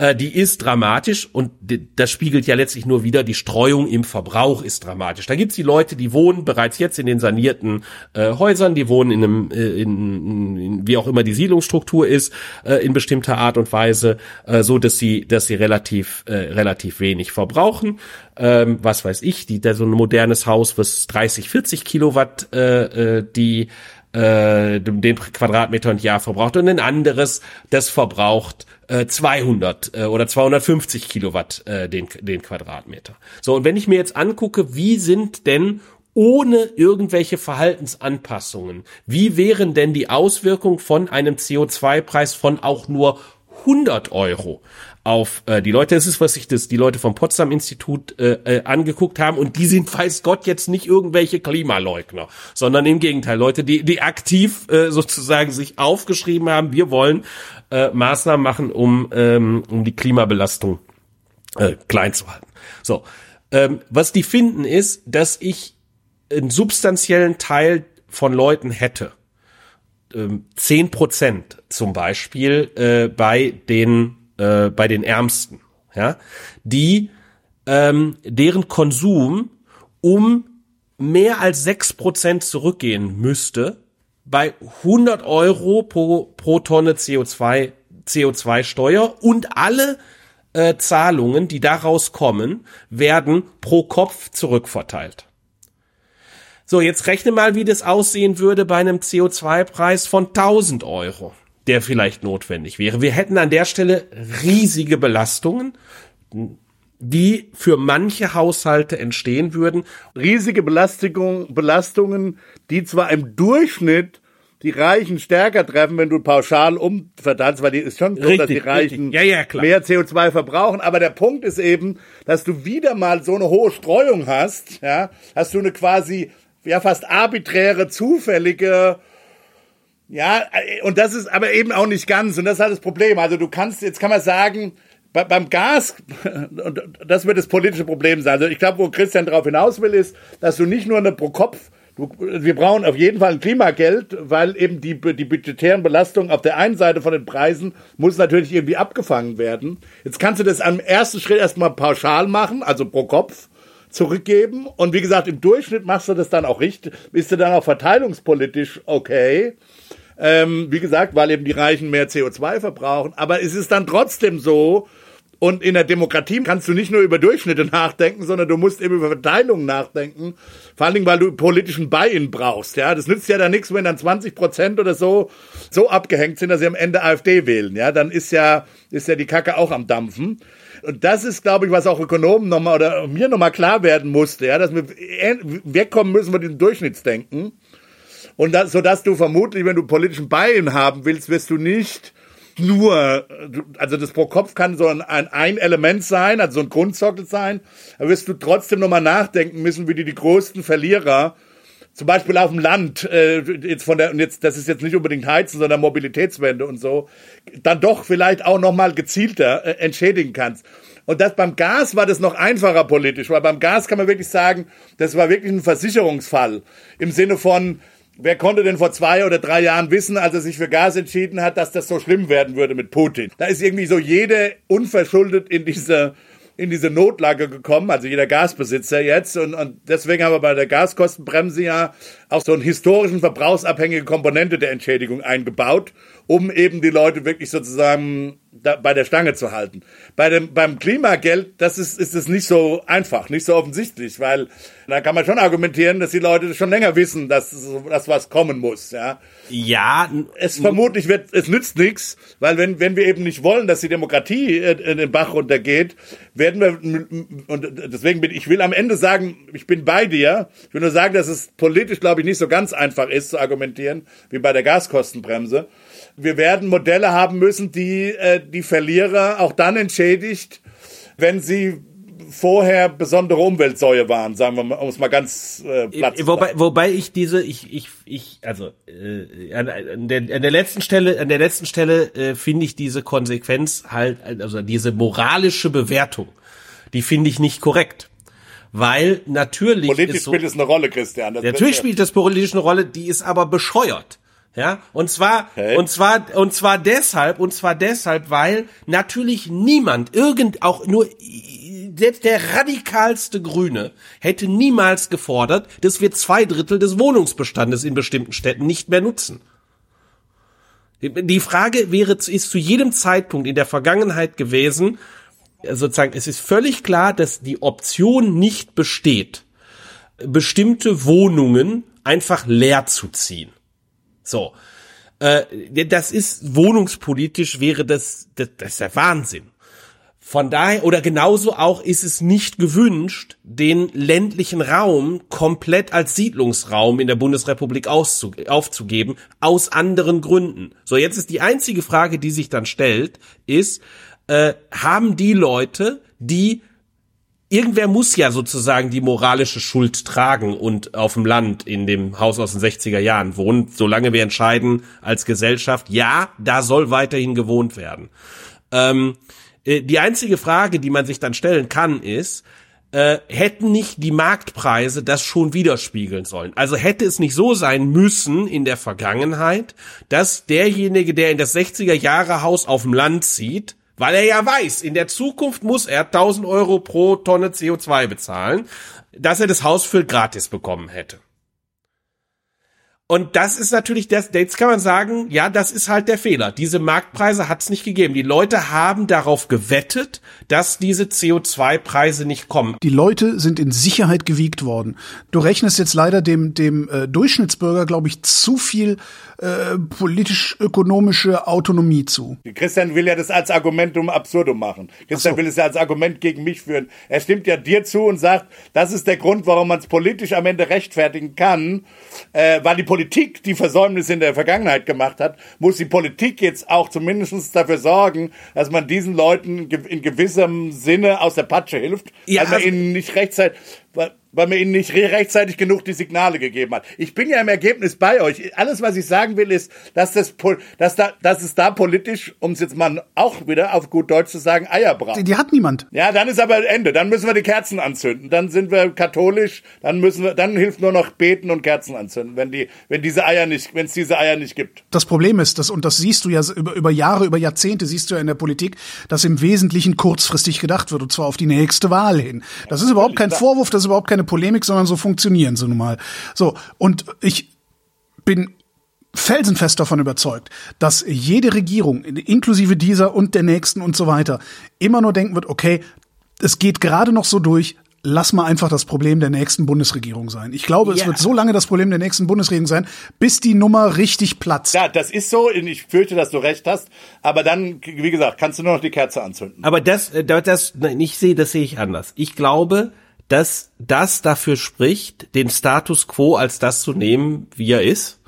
äh, die ist dramatisch und das spiegelt ja letztlich nur wieder, die Streuung im Verbrauch ist dramatisch. Da gibt's die Leute, die wohnen bereits jetzt in den sanierten äh, Häusern, die wohnen in einem, äh, in, in, wie auch immer die Siedlungsstruktur ist, äh, in bestimmter Art und Weise, äh, so dass sie, dass sie relativ, äh, relativ wenig verbrauchen. Ähm, was weiß ich, die, der so ein modernes Haus, was 30, 40 Kilowatt äh, äh, die äh, den Quadratmeter und Jahr verbraucht und ein anderes, das verbraucht äh, 200 äh, oder 250 Kilowatt äh, den, den Quadratmeter. So, und wenn ich mir jetzt angucke, wie sind denn ohne irgendwelche Verhaltensanpassungen, wie wären denn die Auswirkungen von einem CO2-Preis von auch nur 100 Euro auf äh, die Leute. Das ist, was sich das die Leute vom Potsdam Institut äh, äh, angeguckt haben und die sind, weiß Gott, jetzt nicht irgendwelche Klimaleugner, sondern im Gegenteil Leute, die die aktiv äh, sozusagen sich aufgeschrieben haben, wir wollen äh, Maßnahmen machen, um ähm, um die Klimabelastung äh, klein zu halten. So, ähm, was die finden ist, dass ich einen substanziellen Teil von Leuten hätte. Ähm, zehn Prozent zum Beispiel äh, bei den äh, bei den Ärmsten, ja, die ähm, deren Konsum um mehr als sechs Prozent zurückgehen müsste bei 100 Euro pro, pro Tonne CO2 CO2-Steuer und alle äh, Zahlungen, die daraus kommen, werden pro Kopf zurückverteilt. So, jetzt rechne mal, wie das aussehen würde bei einem CO2-Preis von 1000 Euro der vielleicht notwendig wäre. Wir hätten an der Stelle riesige Belastungen, die für manche Haushalte entstehen würden. Riesige Belastung, Belastungen, die zwar im Durchschnitt die Reichen stärker treffen, wenn du pauschal umverteilst, weil die ist schon so, dass die Reichen ja, ja, mehr CO2 verbrauchen. Aber der Punkt ist eben, dass du wieder mal so eine hohe Streuung hast, ja, hast du eine quasi, ja, fast arbiträre, zufällige Ja, äh, und das ist aber eben auch nicht ganz, und das ist halt das Problem. Also du kannst, jetzt kann man sagen, bei, beim Gas, und das wird das politische Problem sein. Also ich glaube, wo Christian darauf hinaus will, ist, dass du nicht nur eine pro Kopf Du, wir brauchen auf jeden Fall ein Klimageld, weil eben die, die budgetären Belastungen auf der einen Seite von den Preisen muss natürlich irgendwie abgefangen werden. Jetzt kannst du das am ersten Schritt erstmal pauschal machen, also pro Kopf zurückgeben. Und wie gesagt, im Durchschnitt machst du das dann auch richtig, bist du dann auch verteilungspolitisch okay. Ähm, wie gesagt, weil eben die Reichen mehr CO2 verbrauchen. Aber es ist dann trotzdem so, und in der Demokratie kannst du nicht nur über Durchschnitte nachdenken, sondern du musst eben über Verteilungen nachdenken. Vor allen Dingen, weil du politischen Buy-in brauchst. Ja, das nützt ja dann nichts, wenn dann 20 Prozent oder so so abgehängt sind, dass sie am Ende AfD wählen. Ja, dann ist ja ist ja die Kacke auch am dampfen. Und das ist, glaube ich, was auch Ökonomen nochmal oder mir nochmal klar werden musste, ja, dass wir wegkommen müssen von diesem Durchschnittsdenken. Und das, so dass du vermutlich, wenn du politischen Buy-in haben willst, wirst du nicht nur, also das pro Kopf kann so ein, ein Element sein, also so ein Grundsockel sein, da wirst du trotzdem nochmal nachdenken müssen, wie die, die größten Verlierer, zum Beispiel auf dem Land, äh, jetzt von der, und jetzt, das ist jetzt nicht unbedingt Heizen, sondern Mobilitätswende und so, dann doch vielleicht auch nochmal gezielter äh, entschädigen kannst. Und das beim Gas war das noch einfacher politisch, weil beim Gas kann man wirklich sagen, das war wirklich ein Versicherungsfall im Sinne von, Wer konnte denn vor zwei oder drei Jahren wissen, als er sich für Gas entschieden hat, dass das so schlimm werden würde mit Putin? Da ist irgendwie so jede unverschuldet in diese in diese Notlage gekommen, also jeder Gasbesitzer jetzt. Und, und deswegen haben wir bei der Gaskostenbremse ja auch so einen historischen verbrauchsabhängige Komponente der Entschädigung eingebaut, um eben die Leute wirklich sozusagen da, bei der Stange zu halten. Bei dem, beim Klimageld, das ist, ist es nicht so einfach, nicht so offensichtlich, weil da kann man schon argumentieren, dass die Leute schon länger wissen, dass, dass was kommen muss, ja. Ja. Es vermutlich wird, es nützt nichts, weil wenn, wenn wir eben nicht wollen, dass die Demokratie in den Bach runtergeht, werden wir, und deswegen bin ich will am Ende sagen, ich bin bei dir. Ich will nur sagen, dass es politisch, glaube ich, nicht so ganz einfach ist zu argumentieren, wie bei der Gaskostenbremse wir werden Modelle haben müssen, die äh, die Verlierer auch dann entschädigt, wenn sie vorher besondere Umweltsäue waren, sagen wir mal, um es mal ganz äh, platt zu wobei, wobei ich diese, ich, ich, ich, also äh, an, an, der, an der letzten Stelle, an der letzten Stelle äh, finde ich diese Konsequenz halt, also diese moralische Bewertung, die finde ich nicht korrekt. Weil natürlich. Politisch so, spielt es eine Rolle, Christian. Natürlich spielt das politisch eine Rolle, die ist aber bescheuert. Ja, und zwar, okay. und zwar, und zwar deshalb, und zwar deshalb, weil natürlich niemand, irgend, auch nur, selbst der radikalste Grüne hätte niemals gefordert, dass wir zwei Drittel des Wohnungsbestandes in bestimmten Städten nicht mehr nutzen. Die Frage wäre, ist zu jedem Zeitpunkt in der Vergangenheit gewesen, sozusagen, es ist völlig klar, dass die Option nicht besteht, bestimmte Wohnungen einfach leer zu ziehen. So. Äh, das ist wohnungspolitisch wäre das, das, das ist der Wahnsinn. Von daher, oder genauso auch ist es nicht gewünscht, den ländlichen Raum komplett als Siedlungsraum in der Bundesrepublik aufzugeben, aus anderen Gründen. So, jetzt ist die einzige Frage, die sich dann stellt, ist, äh, haben die Leute, die irgendwer muss ja sozusagen die moralische Schuld tragen und auf dem Land in dem Haus aus den 60er Jahren wohnen, solange wir entscheiden als Gesellschaft, ja, da soll weiterhin gewohnt werden. Ähm, äh, die einzige Frage, die man sich dann stellen kann, ist, äh, hätten nicht die Marktpreise das schon widerspiegeln sollen. Also hätte es nicht so sein müssen in der Vergangenheit, dass derjenige, der in das 60er Jahre Haus auf dem Land zieht, weil er ja weiß, in der Zukunft muss er 1000 Euro pro Tonne CO2 bezahlen, dass er das Haus für gratis bekommen hätte. Und das ist natürlich das, jetzt kann man sagen, ja, das ist halt der Fehler. Diese Marktpreise hat es nicht gegeben. Die Leute haben darauf gewettet, dass diese CO2-Preise nicht kommen. Die Leute sind in Sicherheit gewiegt worden. Du rechnest jetzt leider dem, dem äh, Durchschnittsbürger, glaube ich, zu viel äh, politisch-ökonomische Autonomie zu. Christian will ja das als Argumentum absurdum machen. Christian so. will es ja als Argument gegen mich führen. Er stimmt ja dir zu und sagt, das ist der Grund, warum man es politisch am Ende rechtfertigen kann, äh, weil die Politik die Versäumnisse in der Vergangenheit gemacht hat, muss die Politik jetzt auch zumindest dafür sorgen, dass man diesen Leuten in gewissem Sinne aus der Patsche hilft, ja, man ihnen nicht rechtzeitig weil man ihnen nicht rechtzeitig genug die Signale gegeben hat. Ich bin ja im Ergebnis bei euch. Alles, was ich sagen will, ist, dass das, dass da, dass es da politisch, um es jetzt mal auch wieder auf gut Deutsch zu sagen, Eier braucht. Die, die hat niemand. Ja, dann ist aber Ende. Dann müssen wir die Kerzen anzünden. Dann sind wir katholisch. Dann müssen wir, dann hilft nur noch beten und Kerzen anzünden, wenn die, wenn diese Eier nicht, wenn es diese Eier nicht gibt. Das Problem ist, dass, und das siehst du ja über, über Jahre, über Jahrzehnte siehst du ja in der Politik, dass im Wesentlichen kurzfristig gedacht wird, und zwar auf die nächste Wahl hin. Das ist überhaupt kein Vorwurf, das ist überhaupt keine Polemik, sondern so funktionieren sie nun mal. So, und ich bin felsenfest davon überzeugt, dass jede Regierung, inklusive dieser und der nächsten und so weiter, immer nur denken wird, okay, es geht gerade noch so durch, lass mal einfach das Problem der nächsten Bundesregierung sein. Ich glaube, ja. es wird so lange das Problem der nächsten Bundesregierung sein, bis die Nummer richtig platzt. Ja, das ist so. Und ich fürchte, dass du recht hast. Aber dann, wie gesagt, kannst du nur noch die Kerze anzünden. Aber das, äh, das, ich sehe, das sehe ich anders. Ich glaube, dass das dafür spricht, den Status quo als das zu nehmen, wie er ist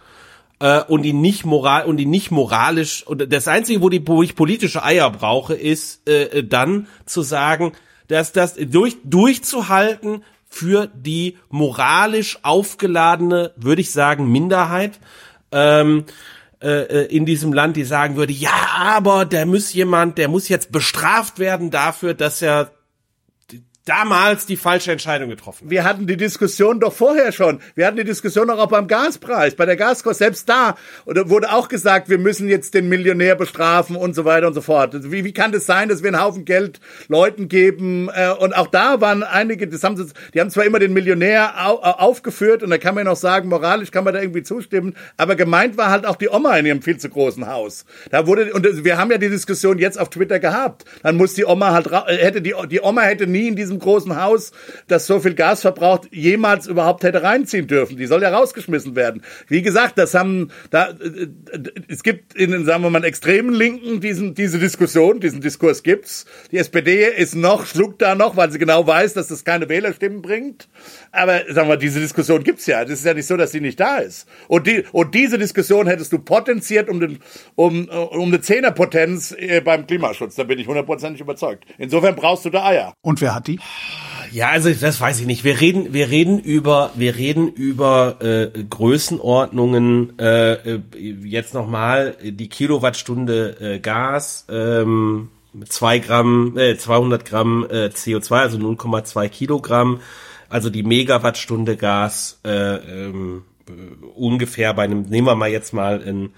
äh, und ihn nicht moral und ihn nicht moralisch und das einzige, wo, die, wo ich politische Eier brauche, ist äh, dann zu sagen, dass das durch, durchzuhalten für die moralisch aufgeladene, würde ich sagen, Minderheit ähm, äh, äh, in diesem Land, die sagen würde, ja, aber der muss jemand, der muss jetzt bestraft werden dafür, dass er damals die falsche Entscheidung getroffen. Wir hatten die Diskussion doch vorher schon. Wir hatten die Diskussion auch beim Gaspreis, bei der Gaskost. Selbst da wurde auch gesagt, wir müssen jetzt den Millionär bestrafen und so weiter und so fort. Also wie, wie kann das sein, dass wir einen Haufen Geld Leuten geben? Äh, und auch da waren einige, das haben sie, die haben zwar immer den Millionär aufgeführt und da kann man noch sagen, moralisch kann man da irgendwie zustimmen, aber gemeint war halt auch die Oma in ihrem viel zu großen Haus. Da wurde, und wir haben ja die Diskussion jetzt auf Twitter gehabt. Dann muss die Oma halt, hätte die, die Oma hätte nie in diesem diesem großen Haus, das so viel Gas verbraucht, jemals überhaupt hätte reinziehen dürfen. Die soll ja rausgeschmissen werden. Wie gesagt, das haben da äh, es gibt in den sagen wir mal extremen Linken diesen diese Diskussion, diesen Diskurs gibt's. Die SPD ist noch schluckt da noch, weil sie genau weiß, dass das keine Wählerstimmen bringt. Aber sagen wir, diese Diskussion gibt's ja. Das ist ja nicht so, dass sie nicht da ist. Und die und diese Diskussion hättest du potenziert um den um um eine Zehnerpotenz äh, beim Klimaschutz. Da bin ich hundertprozentig überzeugt. Insofern brauchst du da Eier. Und wer hat die? Ja, also das weiß ich nicht. Wir reden, wir reden über, wir reden über äh, Größenordnungen. Äh, äh jetzt nochmal die Kilowattstunde äh, Gas, ähm, zwei Gramm, äh, 200 Gramm äh, CO2, also 0,2 Kilogramm. Also die Megawattstunde Gas äh, ähm, äh, ungefähr bei einem. Nehmen wir mal jetzt mal ein,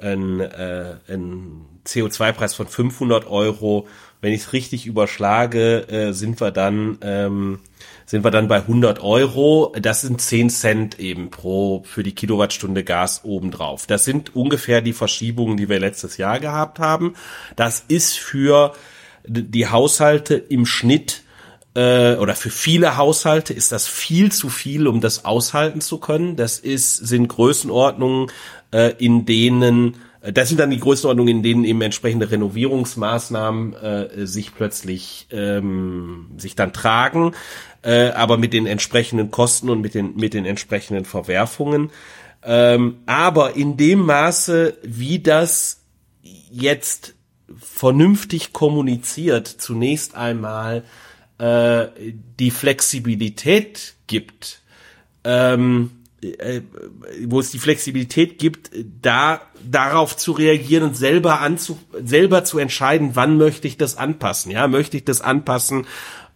ein, äh, ein CO2-Preis von 500 Euro wenn ich es richtig überschlage, äh, sind wir dann ähm, sind wir dann bei 100 Euro. Das sind 10 Cent eben pro für die Kilowattstunde Gas obendrauf. Das sind ungefähr die Verschiebungen, die wir letztes Jahr gehabt haben. Das ist für die Haushalte im Schnitt äh, oder für viele Haushalte ist das viel zu viel, um das aushalten zu können. Das ist sind Größenordnungen, äh, in denen das sind dann die Größenordnungen, in denen eben entsprechende Renovierungsmaßnahmen äh, sich plötzlich ähm, sich dann tragen, äh, aber mit den entsprechenden Kosten und mit den mit den entsprechenden Verwerfungen. Ähm, aber in dem Maße, wie das jetzt vernünftig kommuniziert, zunächst einmal äh, die Flexibilität gibt, ähm, äh, wo es die Flexibilität gibt, da darauf zu reagieren und selber anzu, selber zu entscheiden, wann möchte ich das anpassen. Ja, möchte ich das anpassen,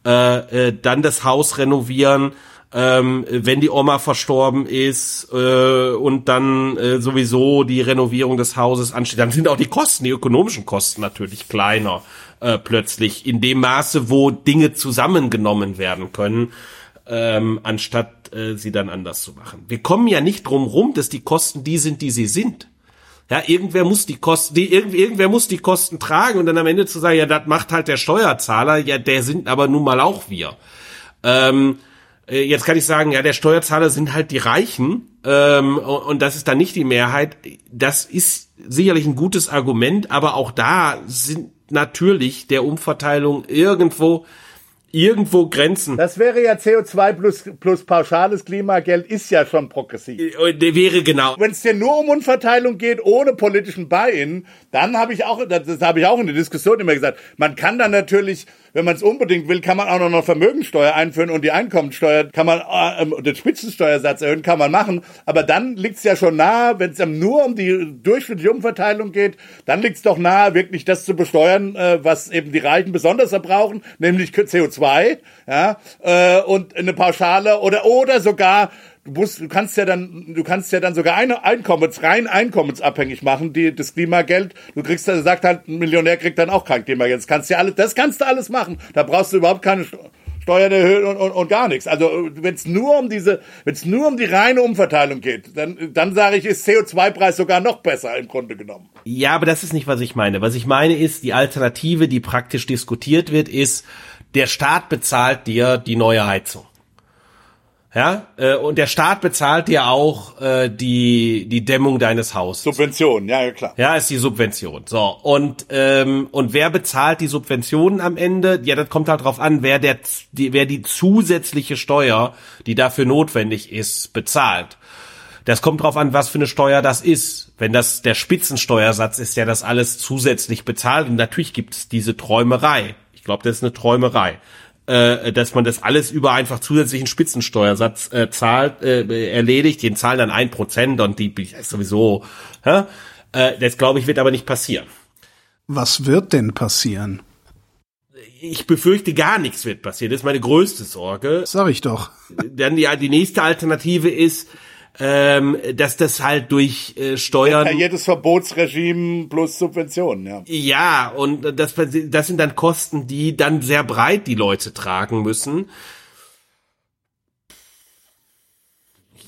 äh, äh, dann das Haus renovieren, ähm, wenn die Oma verstorben ist äh, und dann äh, sowieso die Renovierung des Hauses ansteht, dann sind auch die Kosten, die ökonomischen Kosten natürlich kleiner äh, plötzlich in dem Maße, wo Dinge zusammengenommen werden können ähm, anstatt äh, sie dann anders zu machen. Wir kommen ja nicht drum rum, dass die Kosten die sind, die sie sind. Ja, irgendwer muss die Kosten, die, irgend, irgendwer muss die Kosten tragen und dann am Ende zu sagen, ja, das macht halt der Steuerzahler, ja, der sind aber nun mal auch wir. Ähm, äh, jetzt kann ich sagen, ja, der Steuerzahler sind halt die Reichen ähm, und das ist dann nicht die Mehrheit. Das ist sicherlich ein gutes Argument, aber auch da sind natürlich der Umverteilung irgendwo irgendwo Grenzen. Das wäre ja CO2 plus, plus pauschales Klimageld ist ja schon progressiv. Äh, Der wäre genau. Wenn es dir nur um Umverteilung geht, ohne politischen Buy-in, dann habe ich auch, das, das habe ich auch in der Diskussion immer gesagt, man kann dann natürlich, wenn man es unbedingt will, kann man auch noch eine Vermögensteuer einführen und die Einkommensteuer kann man, äh, den Spitzensteuersatz erhöhen, kann man machen. Aber dann liegt es ja schon nahe, wenn es nur um die durchschnittliche Umverteilung geht, dann liegt es doch nahe, wirklich das zu besteuern, äh, was eben die Reichen besonders verbrauchen, nämlich CO2, ja, äh, und eine Pauschale oder oder sogar du musst, du kannst ja dann, du kannst ja dann sogar eine Einkommens, rein einkommensabhängig machen, die, das Klimageld. Du kriegst, da sagt halt, ein Millionär kriegt dann auch kein Klimageld. Das kannst du ja alles, das kannst du alles machen. Da brauchst du überhaupt keine Steuern erhöhen und, und, und gar nichts. Also wenn es nur um diese, wenn es nur um die reine Umverteilung geht, dann, dann sage ich, ist CO2-Preis sogar noch besser im Grunde genommen. Ja, aber das ist nicht, was ich meine. Was ich meine ist, die Alternative, die praktisch diskutiert wird, ist, der Staat bezahlt dir die neue Heizung. Ja, äh, und der Staat bezahlt dir auch äh, die die Dämmung deines Hauses. Subvention, ja, ja klar. Ja, ist die Subvention. So und ähm, und wer bezahlt die Subventionen am Ende? Ja, das kommt halt drauf an, wer der die, wer die zusätzliche Steuer, die dafür notwendig ist, bezahlt. Das kommt drauf an, was für eine Steuer das ist. Wenn das der Spitzensteuersatz ist, der das alles zusätzlich bezahlt. Und natürlich gibt es diese Träumerei. Ich glaube, das ist eine Träumerei äh, dass man das alles über einfach zusätzlichen Spitzensteuersatz äh, zahlt, äh, erledigt. Den zahlen dann ein Prozent und die ist sowieso. Hä? Äh, das glaube ich wird aber nicht passieren. Was wird denn passieren? Ich befürchte, gar nichts wird passieren. Das ist meine größte Sorge. Sag ich doch. Dann die, die nächste Alternative ist, ähm, dass das halt durch äh, Steuern Detailliertes Verbotsregime plus Subventionen, ja. ja und das das sind dann Kosten, die dann sehr breit die Leute tragen müssen.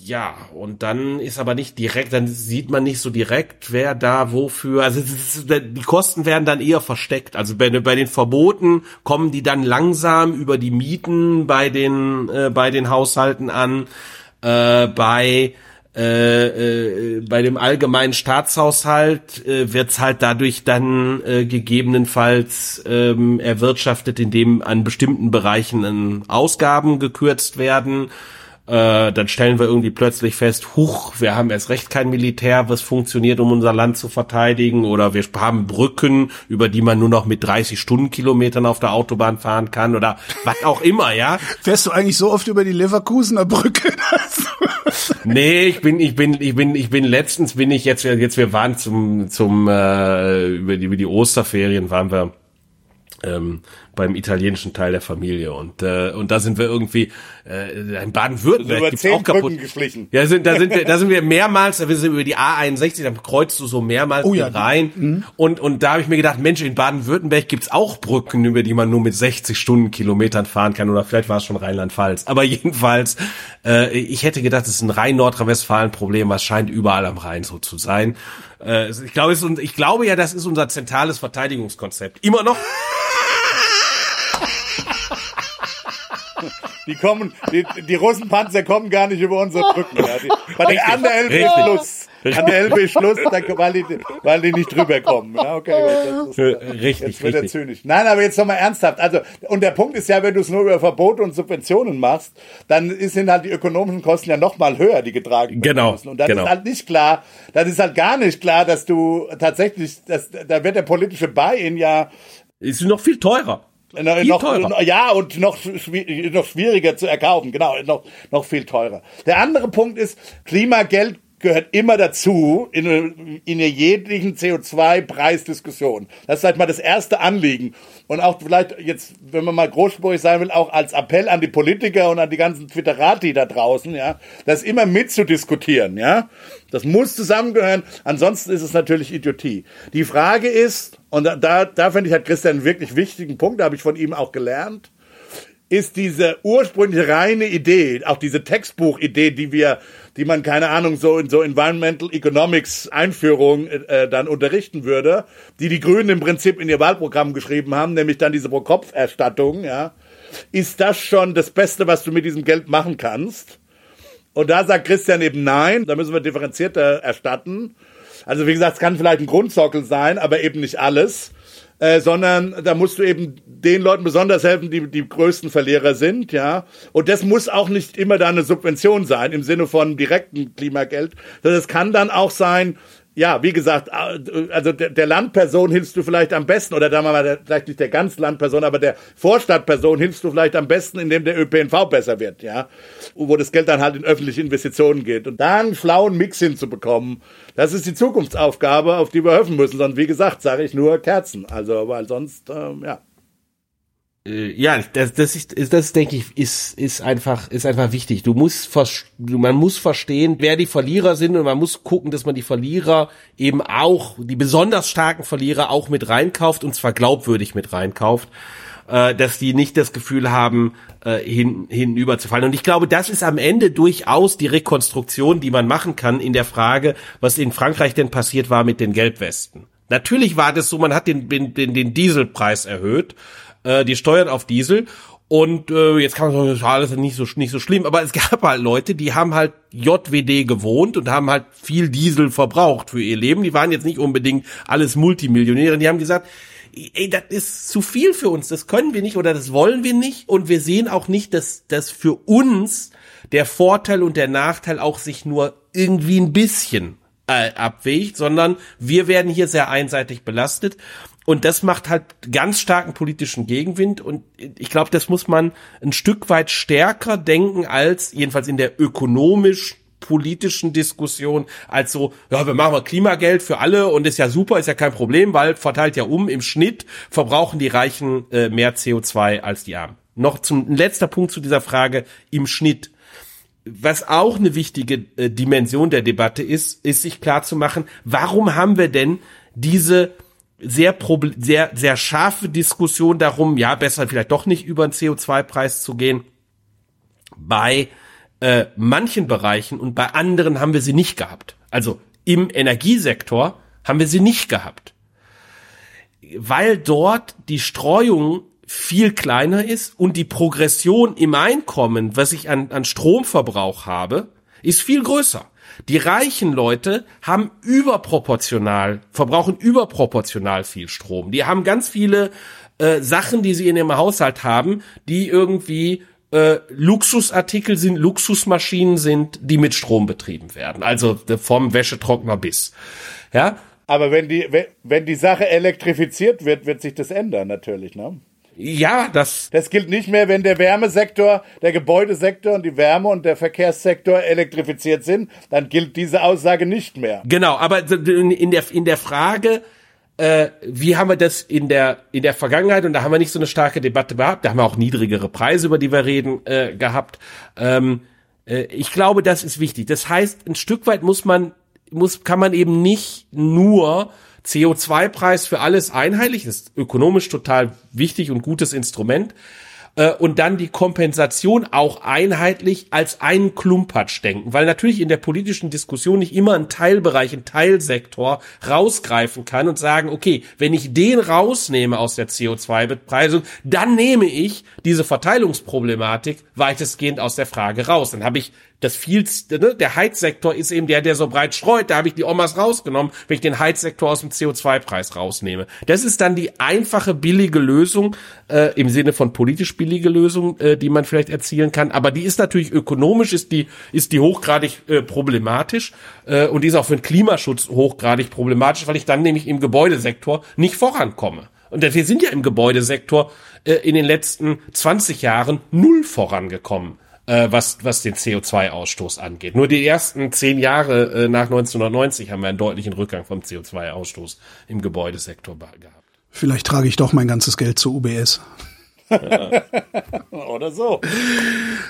Ja, und dann ist aber nicht direkt, dann sieht man nicht so direkt, wer da wofür, also die Kosten werden dann eher versteckt. Also bei, bei den Verboten kommen die dann langsam über die Mieten bei den, äh, bei den Haushalten an äh, bei äh, äh, bei dem allgemeinen Staatshaushalt äh, wird's halt dadurch dann äh, gegebenenfalls ähm, erwirtschaftet, indem an bestimmten Bereichen Ausgaben gekürzt werden. Äh, dann stellen wir irgendwie plötzlich fest, huch, wir haben erst recht kein Militär, was funktioniert, um unser Land zu verteidigen, oder wir haben Brücken, über die man nur noch mit 30 Stundenkilometern auf der Autobahn fahren kann, oder was auch immer, ja. Fährst du eigentlich so oft über die Leverkusener Brücke? nee, ich bin, ich bin, ich bin, ich bin letztens bin ich jetzt, jetzt wir waren zum, zum äh, über die über die Osterferien waren wir ähm, beim italienischen Teil der Familie und äh, und da sind wir irgendwie äh, in Baden-Württemberg gibt's auch kaputt. Brücken geschlichen. Ja, sind, da sind wir, da sind wir mehrmals, da sind wir über die A61, da kreuzt du so mehrmals Oh ja, rein. Und, und da habe ich mir gedacht, Mensch, in Baden-Württemberg gibt's auch Brücken, über die man nur mit 60 Stundenkilometern fahren kann. Oder vielleicht war es schon Rheinland-Pfalz. Aber jedenfalls, äh, ich hätte gedacht, es ist ein rein Nordrhein-Westfalen-Problem, was scheint überall am Rhein so zu sein. Äh, ich, glaube, es ich glaube ja, das ist unser zentrales Verteidigungskonzept. Immer noch. Die kommen, die, die Russenpanzer kommen gar nicht über unsere Brücken. Ja. Die, bei den an der Elbe Richtig. Schluss. An der Elbe Schluss, da, weil, die, weil die nicht drüber kommen. Ja, okay, gut, das ist, Äh, Richtig, Jetzt wird er zynisch. Nein, aber jetzt nochmal ernsthaft. Also, und der Punkt ist ja, wenn du es nur über Verbote und Subventionen machst, dann ist- sind halt die ökonomischen Kosten ja nochmal höher, die getragen werden Genau, müssen. Und dann genau. ist halt nicht klar, dann ist halt gar nicht klar, dass du tatsächlich, dass, da wird der politische Buy-in ja Ist noch viel teurer. Viel noch, teurer. ja, und noch, noch schwieriger zu erkaufen, genau, noch, noch viel teurer. Der andere Punkt ist, Klimageld gehört immer dazu in, in der jeglichen CO2-Preisdiskussion. Das ist vielleicht mal das erste Anliegen. Und auch vielleicht jetzt, wenn man mal großspurig sein will, auch als Appell an die Politiker und an die ganzen Twitterati da draußen, ja, das immer mitzudiskutieren, ja. Das muss zusammengehören, ansonsten ist es natürlich Idiotie. Die Frage ist, und da, da, da finde ich, hat Christian einen wirklich wichtigen Punkt, da habe ich von ihm auch gelernt, ist diese ursprüngliche reine Idee, auch diese Textbuchidee, die wir, die man keine Ahnung so in so Environmental Economics Einführung äh, dann unterrichten würde, die die Grünen im Prinzip in ihr Wahlprogramm geschrieben haben, nämlich dann diese Pro-Kopf-Erstattung, ja, ist das schon das Beste, was du mit diesem Geld machen kannst? Und da sagt Christian eben nein, da müssen wir differenzierter erstatten. Also wie gesagt, es kann vielleicht ein Grundsockel sein, aber eben nicht alles. Äh, sondern da musst du eben den Leuten besonders helfen, die die größten Verlierer sind, ja. Und das muss auch nicht immer da eine Subvention sein im Sinne von direkten Klimageld, es kann dann auch sein, ja, wie gesagt, also der, der Landperson hilfst du vielleicht am besten, oder da mal vielleicht nicht der ganz Landperson, aber der Vorstadtperson hilfst du vielleicht am besten, indem der ÖPNV besser wird, ja. Wo das Geld dann halt in öffentliche Investitionen geht. Und da einen schlauen Mix hinzubekommen, das ist die Zukunftsaufgabe, auf die wir helfen müssen. Sondern wie gesagt, sage ich nur Kerzen. Also, weil sonst, ähm, ja. Äh, ja, das, das ist, das denke ich, ist, ist einfach, ist einfach wichtig. Du musst, man muss verstehen, wer die Verlierer sind und man muss gucken, dass man die Verlierer eben auch, die besonders starken Verlierer auch mit reinkauft und zwar glaubwürdig mit reinkauft, äh, dass die nicht das Gefühl haben, äh, hin, hinüber zu fallen. Und ich glaube, das ist am Ende durchaus die Rekonstruktion, die man machen kann in der Frage, was in Frankreich denn passiert war mit den Gelbwesten. Natürlich war das so, man hat den, den, den Dieselpreis erhöht äh, die Steuern auf Diesel. Und äh, jetzt kann man sagen, das ist nicht so nicht so schlimm, aber es gab halt Leute, die haben halt JWD gewohnt und haben halt viel Diesel verbraucht für ihr Leben. Die waren jetzt nicht unbedingt alles Multimillionäre. Die haben gesagt, ey, das ist zu viel für uns, das können wir nicht oder das wollen wir nicht. Und wir sehen auch nicht, dass dass für uns der Vorteil und der Nachteil auch sich nur irgendwie ein bisschen äh, abwägt, sondern wir werden hier sehr einseitig belastet. Und das macht halt ganz starken politischen Gegenwind. Und ich glaube, das muss man ein Stück weit stärker denken als, jedenfalls in der ökonomisch politischen Diskussion als so, ja, wir machen mal Klimageld für alle und ist ja super, ist ja kein Problem, weil verteilt ja um, im Schnitt verbrauchen die Reichen äh, mehr CO2 als die Armen. Noch zum letzter Punkt zu dieser Frage im Schnitt. Was auch eine wichtige äh, Dimension der Debatte ist, ist sich klar zu machen, warum haben wir denn diese sehr, sehr, sehr scharfe Diskussion darum, ja, besser vielleicht doch nicht über den CO2-Preis zu gehen. Bei äh, manchen Bereichen und bei anderen haben wir sie nicht gehabt. Also im Energiesektor haben wir sie nicht gehabt. Weil dort die Streuung viel kleiner ist und die Progression im Einkommen, was ich an, an Stromverbrauch habe, ist viel größer. Die reichen Leute haben überproportional, verbrauchen überproportional viel Strom. Die haben ganz viele äh, Sachen, die sie in ihrem Haushalt haben, die irgendwie äh, Luxusartikel sind, Luxusmaschinen sind, die mit Strom betrieben werden. Also vom Wäschetrockner bis. Ja. Aber wenn die, wenn, wenn die Sache elektrifiziert wird, wird sich das ändern natürlich, ne? Ja, das. Das gilt nicht mehr, wenn der Wärmesektor, der Gebäudesektor und die Wärme- und der Verkehrssektor elektrifiziert sind, dann gilt diese Aussage nicht mehr. Genau, aber in der, in der Frage, äh, wie haben wir das in der, in der Vergangenheit, und da haben wir nicht so eine starke Debatte gehabt, da haben wir auch niedrigere Preise, über die wir reden, äh, gehabt. Ähm, äh, ich glaube, das ist wichtig. Das heißt, ein Stück weit muss man, muss, kann man eben nicht nur CO2-Preis für alles einheitlich, ist ökonomisch total wichtig und gutes Instrument. Äh, und dann die Kompensation auch einheitlich als einen Klumpatsch denken, weil natürlich in der politischen Diskussion nicht immer ein Teilbereich, ein Teilsektor rausgreifen kann und sagen, okay, wenn ich den rausnehme aus der CO2-Bepreisung, dann nehme ich diese Verteilungsproblematik weitestgehend aus der Frage raus. Dann habe ich das viel, ne, der Heizsektor ist eben der, der so breit streut. Da habe ich die Omas rausgenommen, wenn ich den Heizsektor aus dem CO2-Preis rausnehme. Das ist dann die einfache, billige Lösung, äh, im Sinne von politisch billige Lösung, äh, die man vielleicht erzielen kann. Aber die ist natürlich ökonomisch, ist die, ist die hochgradig äh, problematisch äh, und die ist auch für den Klimaschutz hochgradig problematisch, weil ich dann nämlich im Gebäudesektor nicht vorankomme. Und wir sind ja im Gebäudesektor äh, in den letzten 20 Jahren null vorangekommen äh, was, was den CO2-Ausstoß angeht. Nur die ersten zehn Jahre äh, nach 1990 haben wir einen deutlichen Rückgang vom CO2-Ausstoß im Gebäudesektor gehabt. Vielleicht trage ich doch mein ganzes Geld zu UBS. Oder so.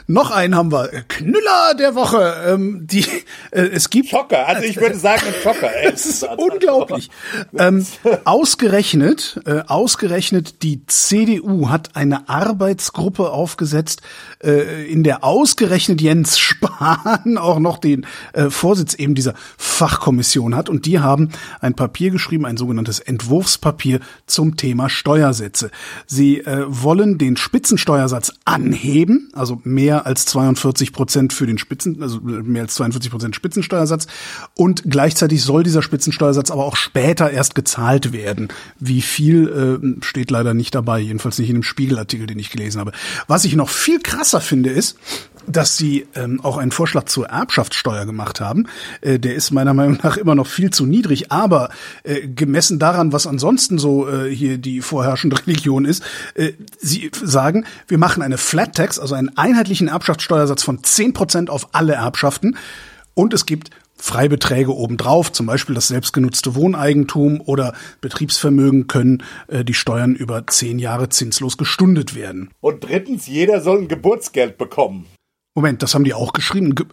Noch einen haben wir. Knüller der Woche. Ähm, die, äh, es gibt. Schocker. Also ich würde sagen Schocker. Es ist unglaublich. Ähm, ausgerechnet, äh, ausgerechnet die CDU hat eine Arbeitsgruppe aufgesetzt, äh, in der ausgerechnet Jens Spahn auch noch den äh, Vorsitz eben dieser Fachkommission hat. Und die haben ein Papier geschrieben, ein sogenanntes Entwurfspapier zum Thema Steuersätze. Sie äh, wollen den Spitzensteuersatz anheben, also mehr als 42 Prozent für den Spitzen, also mehr als 42 Prozent Spitzensteuersatz. Und gleichzeitig soll dieser Spitzensteuersatz aber auch später erst gezahlt werden. Wie viel äh, steht leider nicht dabei, jedenfalls nicht in dem Spiegelartikel, den ich gelesen habe. Was ich noch viel krasser finde, ist, dass sie ähm, auch einen Vorschlag zur Erbschaftssteuer gemacht haben. Äh, der ist meiner Meinung nach immer noch viel zu niedrig, aber äh, gemessen daran, was ansonsten so äh, hier die vorherrschende Religion ist, äh, sie sagen, wir machen eine Flat Tax, also einen einheitlichen Erbschaftssteuersatz von zehn Prozent auf alle Erbschaften und es gibt Freibeträge obendrauf, zum Beispiel das selbstgenutzte Wohneigentum oder Betriebsvermögen können äh, die Steuern über zehn Jahre zinslos gestundet werden. Und drittens, jeder soll ein Geburtsgeld bekommen. Moment, das haben die auch geschrieben. Ge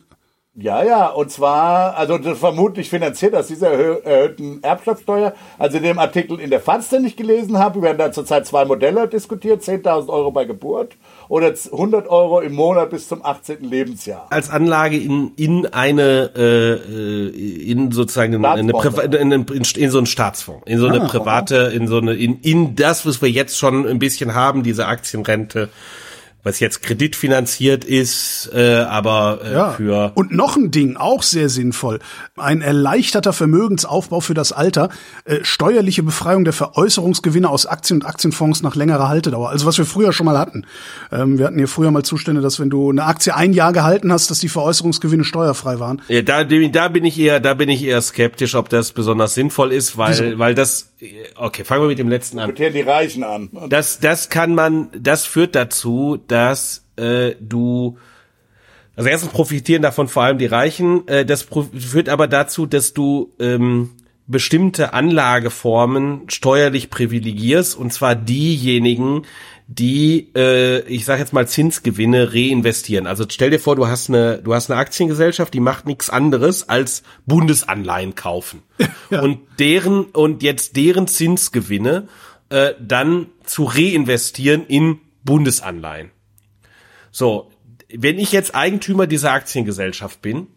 Ja, ja, und zwar, also das vermutlich finanziert aus dieser erhö erhöhten Erbschaftssteuer. Also in dem Artikel in der FAZ, den ich gelesen habe, werden da zurzeit zwei Modelle diskutiert, 10.000 Euro bei Geburt oder 100 Euro im Monat bis zum 18. Lebensjahr. Als Anlage in, in eine, äh, in sozusagen eine, Priva in, in, in, so einen Staatsfonds, in so eine Ah, private, in so eine, in, in das, was wir jetzt schon ein bisschen haben, diese Aktienrente, was jetzt kreditfinanziert ist, äh, aber äh, Ja. für Und noch ein Ding, auch sehr sinnvoll. Ein erleichterter Vermögensaufbau für das Alter, äh, steuerliche Befreiung der Veräußerungsgewinne aus Aktien und Aktienfonds nach längerer Haltedauer. Also was wir früher schon mal hatten. Ähm, wir hatten hier früher mal Zustände, dass wenn du eine Aktie ein Jahr gehalten hast, dass die Veräußerungsgewinne steuerfrei waren. Ja, da, da bin ich eher, da bin ich eher skeptisch, ob das besonders sinnvoll ist, weil, weil das, okay, fangen wir mit dem letzten an. Sortieren die Reichen an. Das, das kann man, das führt dazu, dass äh, du, also erstens profitieren davon vor allem die Reichen, äh, das führt aber dazu, dass du ähm, bestimmte Anlageformen steuerlich privilegierst, und zwar diejenigen, die, äh, ich sage jetzt mal Zinsgewinne reinvestieren. Also stell dir vor, du hast eine, du hast eine Aktiengesellschaft, die macht nichts anderes als Bundesanleihen kaufen und deren und jetzt deren Zinsgewinne äh, dann zu reinvestieren in Bundesanleihen. So, wenn ich jetzt Eigentümer dieser Aktiengesellschaft bin,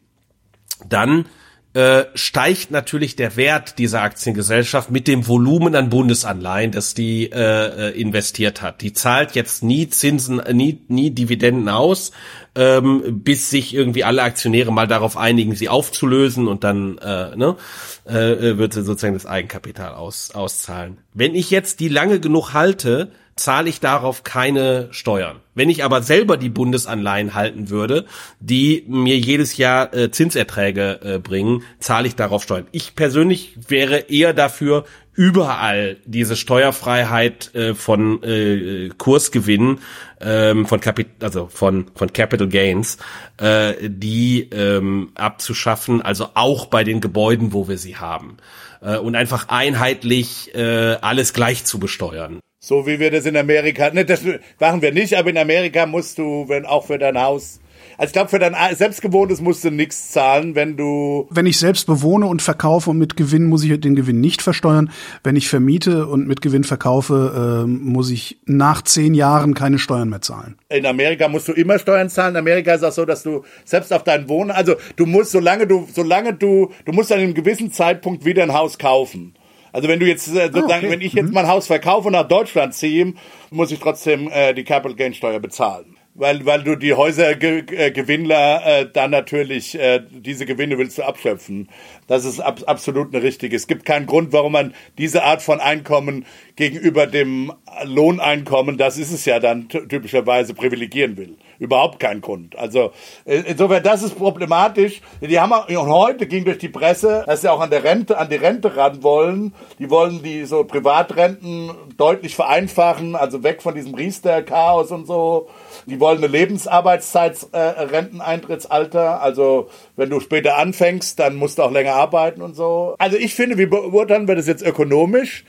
dann äh, steigt natürlich der Wert dieser Aktiengesellschaft mit dem Volumen an Bundesanleihen, das die äh, äh, investiert hat. Die zahlt jetzt nie Zinsen, äh, nie, nie Dividenden aus, ähm, bis sich irgendwie alle Aktionäre mal darauf einigen, sie aufzulösen und dann äh, ne, äh, wird sie sozusagen das Eigenkapital aus, auszahlen. Wenn ich jetzt die lange genug halte, zahle ich darauf keine Steuern. Wenn ich aber selber die Bundesanleihen halten würde, die mir jedes Jahr äh, Zinserträge äh, bringen, zahle ich darauf Steuern. Ich persönlich wäre eher dafür, überall diese Steuerfreiheit äh, von äh, Kursgewinnen, ähm, von Kapit also von von Capital Gains, äh, die ähm, abzuschaffen, also auch bei den Gebäuden, wo wir sie haben, äh, und einfach einheitlich äh, alles gleich zu besteuern. So wie wir das in Amerika, ne, das machen wir nicht, aber in Amerika musst du, wenn auch für dein Haus, also ich glaube, für dein selbstgewohntes musst du nichts zahlen, wenn du, Wenn ich selbst bewohne und verkaufe und mit Gewinn, muss ich den Gewinn nicht versteuern. Wenn ich vermiete und mit Gewinn verkaufe, ähm, muss ich nach zehn Jahren keine Steuern mehr zahlen. in Amerika musst du immer Steuern zahlen. In Amerika ist auch so, dass du selbst auf deinen Wohnen, also du musst, solange du, solange du, du musst an einem gewissen Zeitpunkt wieder ein Haus kaufen. Also wenn du jetzt äh, sozusagen, okay. wenn ich jetzt mein Haus verkaufe und nach Deutschland ziehe, muss ich trotzdem äh, die Capital Gain Steuer bezahlen. Weil, weil du die Häusergewinnler äh, dann natürlich äh, diese Gewinne willst du abschöpfen. Das ist ab, absolut eine richtige. Es gibt keinen Grund, warum man diese Art von Einkommen gegenüber dem Lohneinkommen, das ist es ja dann ty- typischerweise privilegieren will. Überhaupt kein Grund. Also äh, insofern, das ist problematisch. Die haben und heute ging durch die Presse, dass sie auch an der Rente, an die Rente ran wollen. Die wollen die so Privatrenten deutlich vereinfachen, also weg von diesem Riester-Chaos und so. Die wollen eine Lebensarbeitszeit äh. Also wenn du später anfängst, dann musst du auch länger arbeiten und so. Also ich finde, wie beurteilen wir das jetzt ökonomisch?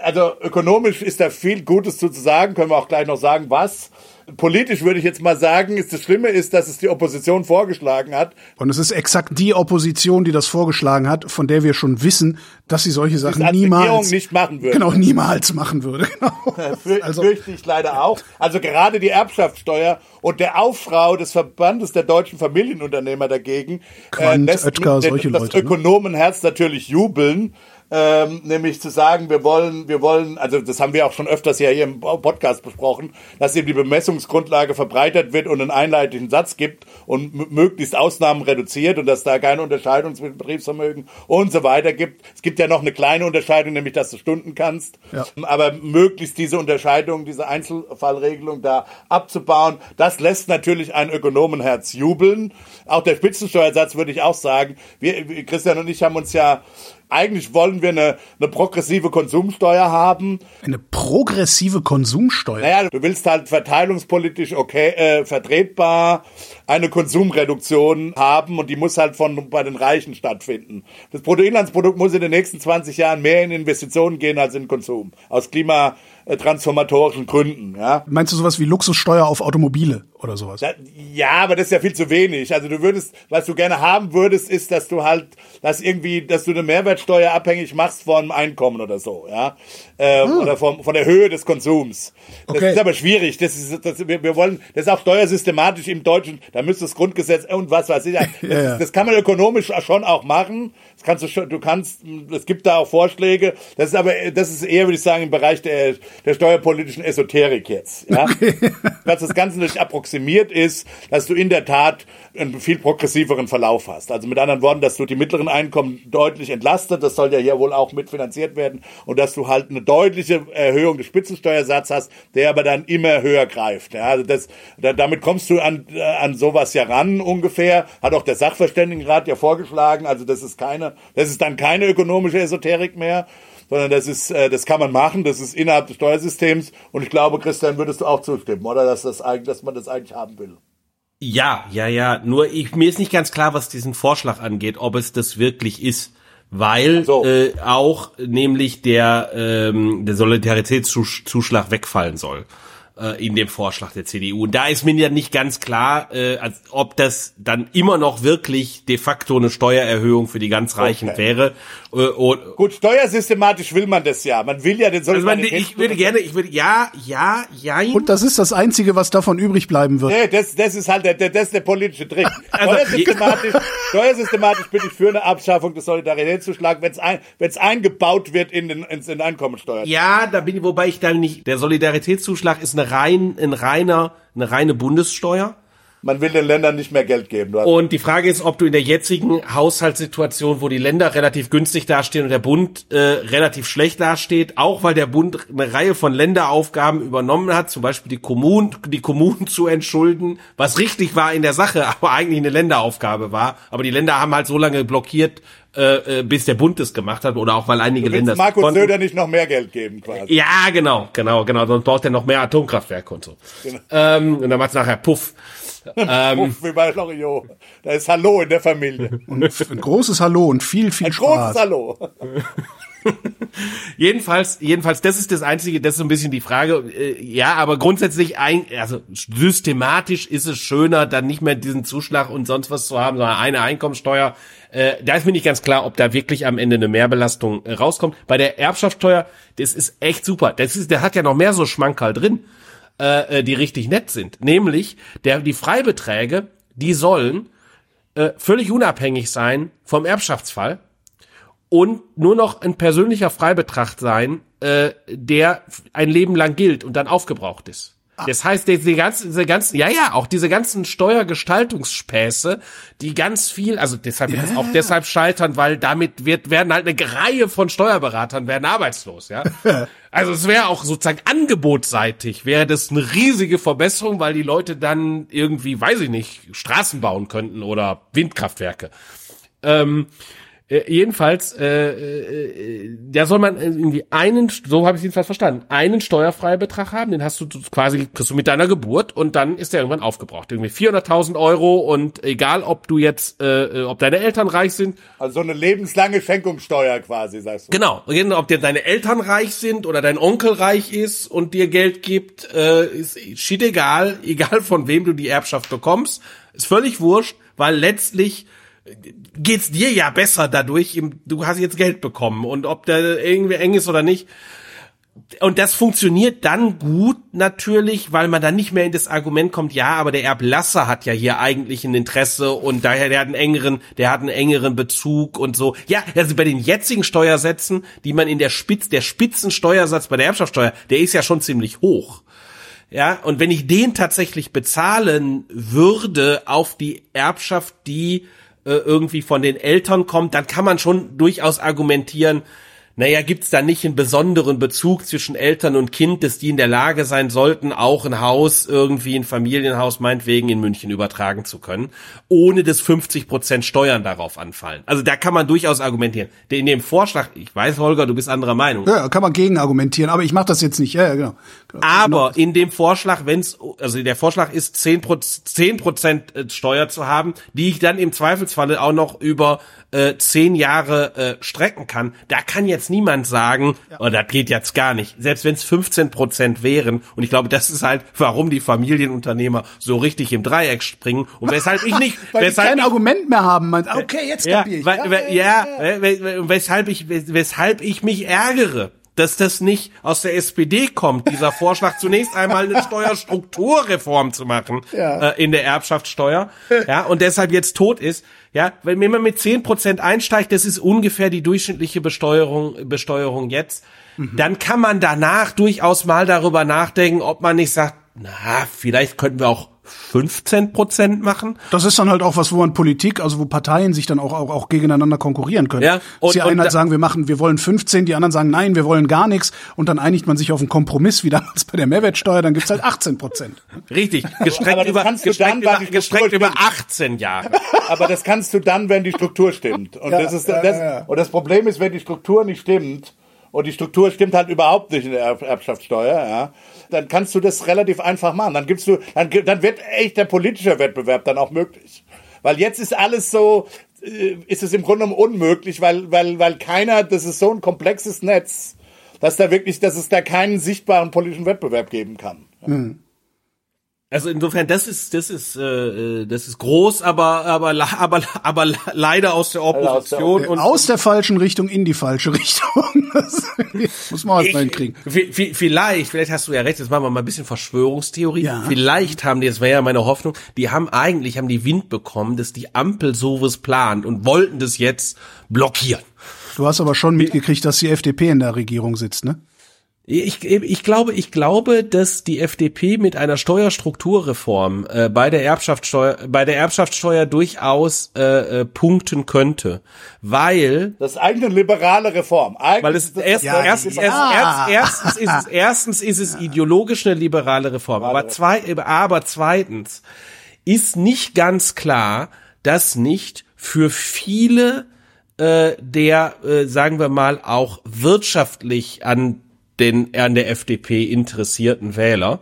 Also ökonomisch ist da viel Gutes zu sagen, können wir auch gleich noch sagen, was. Politisch würde ich jetzt mal sagen, ist das Schlimme ist, dass es die Opposition vorgeschlagen hat. Und es ist exakt die Opposition, die das vorgeschlagen hat, von der wir schon wissen, dass sie solche Sachen Regierung niemals nicht machen würde. Genau, niemals machen würde. Genau. Für, Also fürchte ich leider auch. Also gerade die Erbschaftssteuer und der Aufrau des Verbandes der deutschen Familienunternehmer dagegen Quandt, lässt Oetker, solche das Leute, ne? Ökonomenherz natürlich jubeln. Ähm, nämlich zu sagen, wir wollen, wir wollen, also das haben wir auch schon öfters ja hier im Podcast besprochen, dass eben die Bemessungsgrundlage verbreitert wird und einen einleitenden Satz gibt und möglichst Ausnahmen reduziert und dass da keine Unterscheidung zwischen Betriebsvermögen und so weiter gibt. Es gibt ja noch eine kleine Unterscheidung, nämlich dass du Stunden kannst, ja. aber möglichst diese Unterscheidung, diese Einzelfallregelung da abzubauen, das lässt natürlich ein Ökonomenherz jubeln. Auch der Spitzensteuersatz würde ich auch sagen. Wir, Christian und ich haben uns ja eigentlich wollen wir eine, eine progressive Konsumsteuer haben. Eine progressive Konsumsteuer? Naja, du willst halt verteilungspolitisch okay, äh, vertretbar eine Konsumreduktion haben und die muss halt von bei den Reichen stattfinden. Das Bruttoinlandsprodukt muss in den nächsten 20 Jahren mehr in Investitionen gehen als in Konsum. Aus Klima transformatorischen Gründen. Ja. Meinst du sowas wie Luxussteuer auf Automobile oder sowas? Ja, aber das ist ja viel zu wenig. Also du würdest, was du gerne haben würdest, ist, dass du halt, dass irgendwie, dass du eine Mehrwertsteuer abhängig machst von Einkommen oder so, ja, ähm, hm. oder vom, von der Höhe des Konsums. Das okay. ist aber schwierig. Das ist, das, wir, wir wollen, das ist auch steuersystematisch im Deutschen. Da müsste das Grundgesetz und was weiß ich. Das, ja, das kann man ökonomisch schon auch machen. Das kannst du schon, du kannst, es gibt da auch Vorschläge. Das ist aber, das ist eher, würde ich sagen, im Bereich der, der steuerpolitischen Esoterik jetzt. Ja? Okay. Was das Ganze nicht approximiert ist, dass du in der Tat einen viel progressiveren Verlauf hast. Also mit anderen Worten, dass du die mittleren Einkommen deutlich entlastet, das soll ja hier wohl auch mitfinanziert werden, und dass du halt eine deutliche Erhöhung des Spitzensteuersatzes hast, der aber dann immer höher greift. Ja, also das, da, damit kommst du an, an sowas ja ran ungefähr, hat auch der Sachverständigenrat ja vorgeschlagen, also das ist keine das ist dann keine ökonomische Esoterik mehr, sondern das ist, äh, das kann man machen, das ist innerhalb des Steuersystems und ich glaube, Christian, würdest du auch zustimmen, oder? Dass das eigentlich, dass man das eigentlich haben will. Ja, ja, ja. Nur ich, mir ist nicht ganz klar, was diesen Vorschlag angeht, ob es das wirklich ist. Weil so. äh, auch nämlich der, ähm, der Solidaritätszuschlag wegfallen soll äh, in dem Vorschlag der CDU. Und da ist mir ja nicht ganz klar, äh, als ob das dann immer noch wirklich de facto eine Steuererhöhung für die ganz Reichen okay. wäre. Äh, Gut, steuersystematisch will man das ja. Man will ja den also man, Ich würde gerne, ich würde, ja, ja, ja. Und das ist das Einzige, was davon übrig bleiben wird. Nee, das, das ist halt der, das ist der politische Trick. Also, steuersystematisch, steuersystematisch bin ich für eine Abschaffung des Solidaritätszuschlags, wenn es ein, wenn's eingebaut wird in den, in den Einkommensteuer. Ja, da bin ich, wobei ich dann nicht, der Solidaritätszuschlag ist eine rein, ein reiner, eine reine Bundessteuer man will den Ländern nicht mehr Geld geben. Und die Frage ist, ob du in der jetzigen Haushaltssituation, wo die Länder relativ günstig dastehen und der Bund äh, relativ schlecht dasteht, auch weil der Bund eine Reihe von Länderaufgaben übernommen hat, zum Beispiel die Kommunen, die Kommunen zu entschulden, was richtig war in der Sache, aber eigentlich eine Länderaufgabe war. Aber die Länder haben halt so lange blockiert, äh, äh bis der Bund es gemacht hat oder auch weil einige du Länder Markus Söder nicht noch mehr Geld geben quasi. Ja, genau, genau, genau. Sonst braucht er noch mehr Atomkraftwerke und so. Genau. Ähm, und dann macht's nachher Puff ähm, wie bei Loriot. Da ist Hallo in der Familie. Und ein großes Hallo und viel, viel ein Spaß. Ein großes Hallo. jedenfalls, jedenfalls, das ist das einzige, das ist so ein bisschen die Frage. Äh, ja, aber grundsätzlich ein, also systematisch ist es schöner, dann nicht mehr diesen Zuschlag und sonst was zu haben, sondern eine Einkommensteuer. Äh, da ist mir nicht ganz klar, ob da wirklich am Ende eine Mehrbelastung äh, rauskommt. Bei der Erbschaftssteuer, das ist echt super. Das ist, der hat ja noch mehr so Schmankerl drin. Äh, äh, die richtig nett sind. Nämlich, der, die Freibeträge, die sollen äh, völlig unabhängig sein vom Erbschaftsfall und nur noch ein persönlicher Freibetrag sein, äh, der ein Leben lang gilt und dann aufgebraucht ist. Das heißt, diese ganzen, diese ganzen, ja, ja, auch diese ganzen Steuergestaltungsspäße, die ganz viel, also deshalb wird ja. auch deshalb scheitern, weil damit wird, werden halt eine Reihe von Steuerberatern werden arbeitslos, ja. also es wäre auch sozusagen angebotsseitig, wäre das eine riesige Verbesserung, weil die Leute dann irgendwie, weiß ich nicht, Straßen bauen könnten oder Windkraftwerke. Ähm, äh, jedenfalls, äh, äh, da soll man irgendwie einen, so habe ich es jedenfalls verstanden, einen Steuerfreibetrag haben, den hast du quasi, kriegst du mit deiner Geburt und dann ist der irgendwann aufgebraucht. Irgendwie 400.000 Euro und egal, ob du jetzt, äh, ob deine Eltern reich sind. Also so eine lebenslange Schenkungssteuer quasi, sagst du. Genau, ob dir deine Eltern reich sind oder dein Onkel reich ist und dir Geld gibt, äh, ist shit egal, egal von wem du die Erbschaft bekommst, ist völlig wurscht, weil letztlich geht's dir ja besser dadurch. Du hast jetzt Geld bekommen und ob der irgendwie eng ist oder nicht. und das funktioniert dann gut natürlich, weil man dann nicht mehr in das Argument kommt, ja, aber der Erblasser hat ja hier eigentlich ein Interesse und daher der hat einen engeren, der hat einen engeren Bezug und so. Ja, also bei den jetzigen Steuersätzen, die man in der Spitz, der Spitzensteuersatz bei der Erbschaftssteuer, der ist ja schon ziemlich hoch. Ja, und wenn ich den tatsächlich bezahlen würde auf die Erbschaft, die irgendwie von den Eltern kommt, dann kann man schon durchaus argumentieren, naja, gibt's da nicht einen besonderen Bezug zwischen Eltern und Kind, dass die in der Lage sein sollten, auch ein Haus irgendwie ein Familienhaus meinetwegen in München übertragen zu können, ohne dass 50 Prozent Steuern darauf anfallen. Also da kann man durchaus argumentieren. In dem Vorschlag, ich weiß, Holger, du bist anderer Meinung. Ja, kann man gegen argumentieren, aber ich mache das jetzt nicht. Ja, ja genau. Aber in dem Vorschlag, wenn's, also der Vorschlag ist 10 Prozent äh, Steuer zu haben, die ich dann im Zweifelsfalle auch noch über äh, zehn Jahre äh, strecken kann, da kann jetzt niemand sagen, ja. oh, das geht jetzt gar nicht. Selbst wenn es 15 Prozent wären, und ich glaube, das ist halt, warum die Familienunternehmer so richtig im Dreieck springen und weshalb ich nicht, weil weshalb kein ich, Argument mehr haben. Man, okay, jetzt ja, kapier ich. Weil, ja, ja, ja, weshalb ich, weshalb ich mich ärgere dass das nicht aus der SPD kommt, dieser Vorschlag zunächst einmal eine Steuerstrukturreform zu machen ja. äh, in der Erbschaftssteuer, ja, und deshalb jetzt tot ist. Ja, wenn man mit zehn Prozent einsteigt, das ist ungefähr die durchschnittliche Besteuerung, Besteuerung jetzt, mhm. dann kann man danach durchaus mal darüber nachdenken, ob man nicht sagt, na, vielleicht könnten wir auch 15 Prozent machen. Das ist dann halt auch was, wo man Politik, also wo Parteien sich dann auch, auch, auch gegeneinander konkurrieren können. Ja, und, die einen halt sagen, wir machen, wir wollen 15, die anderen sagen, nein, wir wollen gar nichts und dann einigt man sich auf einen Kompromiss, wie damals bei der Mehrwertsteuer, dann gibt's halt 18 Prozent. Richtig, gestreckt, über, gestreckt, über, gestreckt über 18 Jahre. Aber das kannst du dann, wenn die Struktur stimmt. Und, ja, das, ist, das, ja, und das Problem ist, wenn die Struktur nicht stimmt, und die Struktur stimmt halt überhaupt nicht in der Erbschaftssteuer, ja, dann kannst du das relativ einfach machen. Dann gibst du, dann, dann wird echt der politische Wettbewerb dann auch möglich. Weil jetzt ist alles so, äh, ist es im Grunde genommen unmöglich, weil, weil, weil keiner, das ist so ein komplexes Netz, dass da wirklich, dass es da keinen sichtbaren politischen Wettbewerb geben kann. Mhm. Also insofern, das ist, das ist, äh, das ist groß, aber, aber, aber, aber leider aus der Opposition aus der, und aus der falschen Richtung in die falsche Richtung. Das muss man auch mal hinkriegen. Vielleicht, vielleicht hast du ja recht. Jetzt machen wir mal ein bisschen Verschwörungstheorie. Ja. Vielleicht haben die, das wäre ja meine Hoffnung, die haben eigentlich haben die Wind bekommen, dass die Ampel sowas plant und wollten das jetzt blockieren. Du hast aber schon mitgekriegt, dass die FDP in der Regierung sitzt, ne? Ich, ich glaube, ich glaube, dass die FDP mit einer Steuerstrukturreform äh, bei der Erbschaftssteuer, bei der Erbschaftssteuer durchaus äh, äh, punkten könnte, weil das ist eigentlich eine liberale Reform. Eigentlich weil es erst, ja, erst, erst, erst, erstens ist es erstens ist es ideologisch eine liberale Reform, aber zwei, aber zweitens ist nicht ganz klar, dass nicht für viele äh, der, äh, sagen wir mal, auch wirtschaftlich an den an der FDP interessierten Wähler,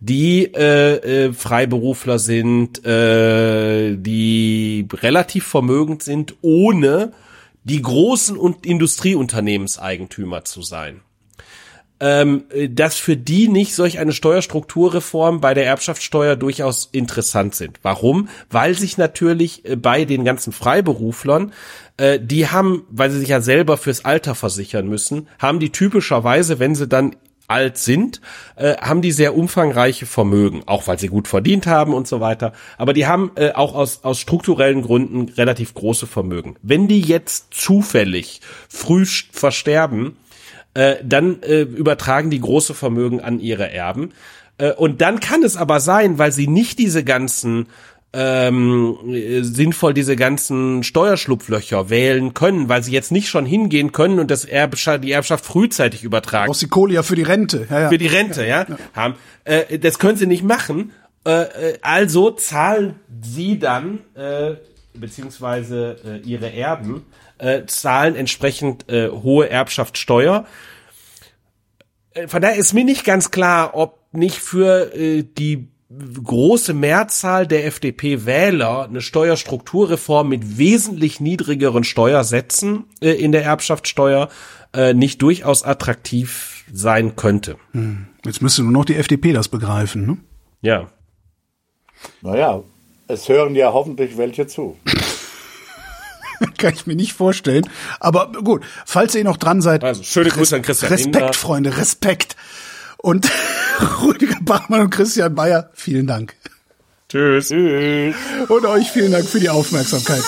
die äh, äh, Freiberufler sind, äh, die relativ vermögend sind, ohne die großen und Industrieunternehmenseigentümer zu sein ähm, dass für die nicht solch eine Steuerstrukturreform bei der Erbschaftssteuer durchaus interessant sind. Warum? Weil sich natürlich äh, bei den ganzen Freiberuflern, äh, die haben, weil sie sich ja selber fürs Alter versichern müssen, haben die typischerweise, wenn sie dann alt sind, äh, haben die sehr umfangreiche Vermögen, auch weil sie gut verdient haben und so weiter. Aber die haben äh, auch aus, aus strukturellen Gründen relativ große Vermögen. Wenn die jetzt zufällig früh versterben, äh, dann äh, übertragen die große Vermögen an ihre Erben. Äh, und dann kann es aber sein, weil sie nicht diese ganzen ähm, sinnvoll diese ganzen Steuerschlupflöcher wählen können, weil sie jetzt nicht schon hingehen können und das Erbschaft, die Erbschaft frühzeitig übertragen. Aus die Kohle ja für die Rente. Ja, ja. Für die Rente, ja. ja. Haben. Äh, das können sie nicht machen. Äh, äh also zahlen sie dann, äh, beziehungsweise äh, ihre Erben, äh, zahlen entsprechend äh, hohe Erbschaftssteuer. Äh, von daher ist mir nicht ganz klar, ob nicht für äh, die große Mehrzahl der FDP-Wähler eine Steuerstrukturreform mit wesentlich niedrigeren Steuersätzen äh, in der Erbschaftssteuer äh, nicht durchaus attraktiv sein könnte. Hm. Jetzt müsste nur noch die FDP das begreifen, ne? Ja. Naja, es hören ja hoffentlich welche zu. Kann ich mir nicht vorstellen. Aber gut, falls ihr noch dran seid. Also, schöne Grüße an Christian Respekt, Lindner. Freunde, Respekt. Und Rüdiger Bachmann und Christian Bayer, vielen Dank. Tschüss. Tschüss. Und euch vielen Dank für die Aufmerksamkeit.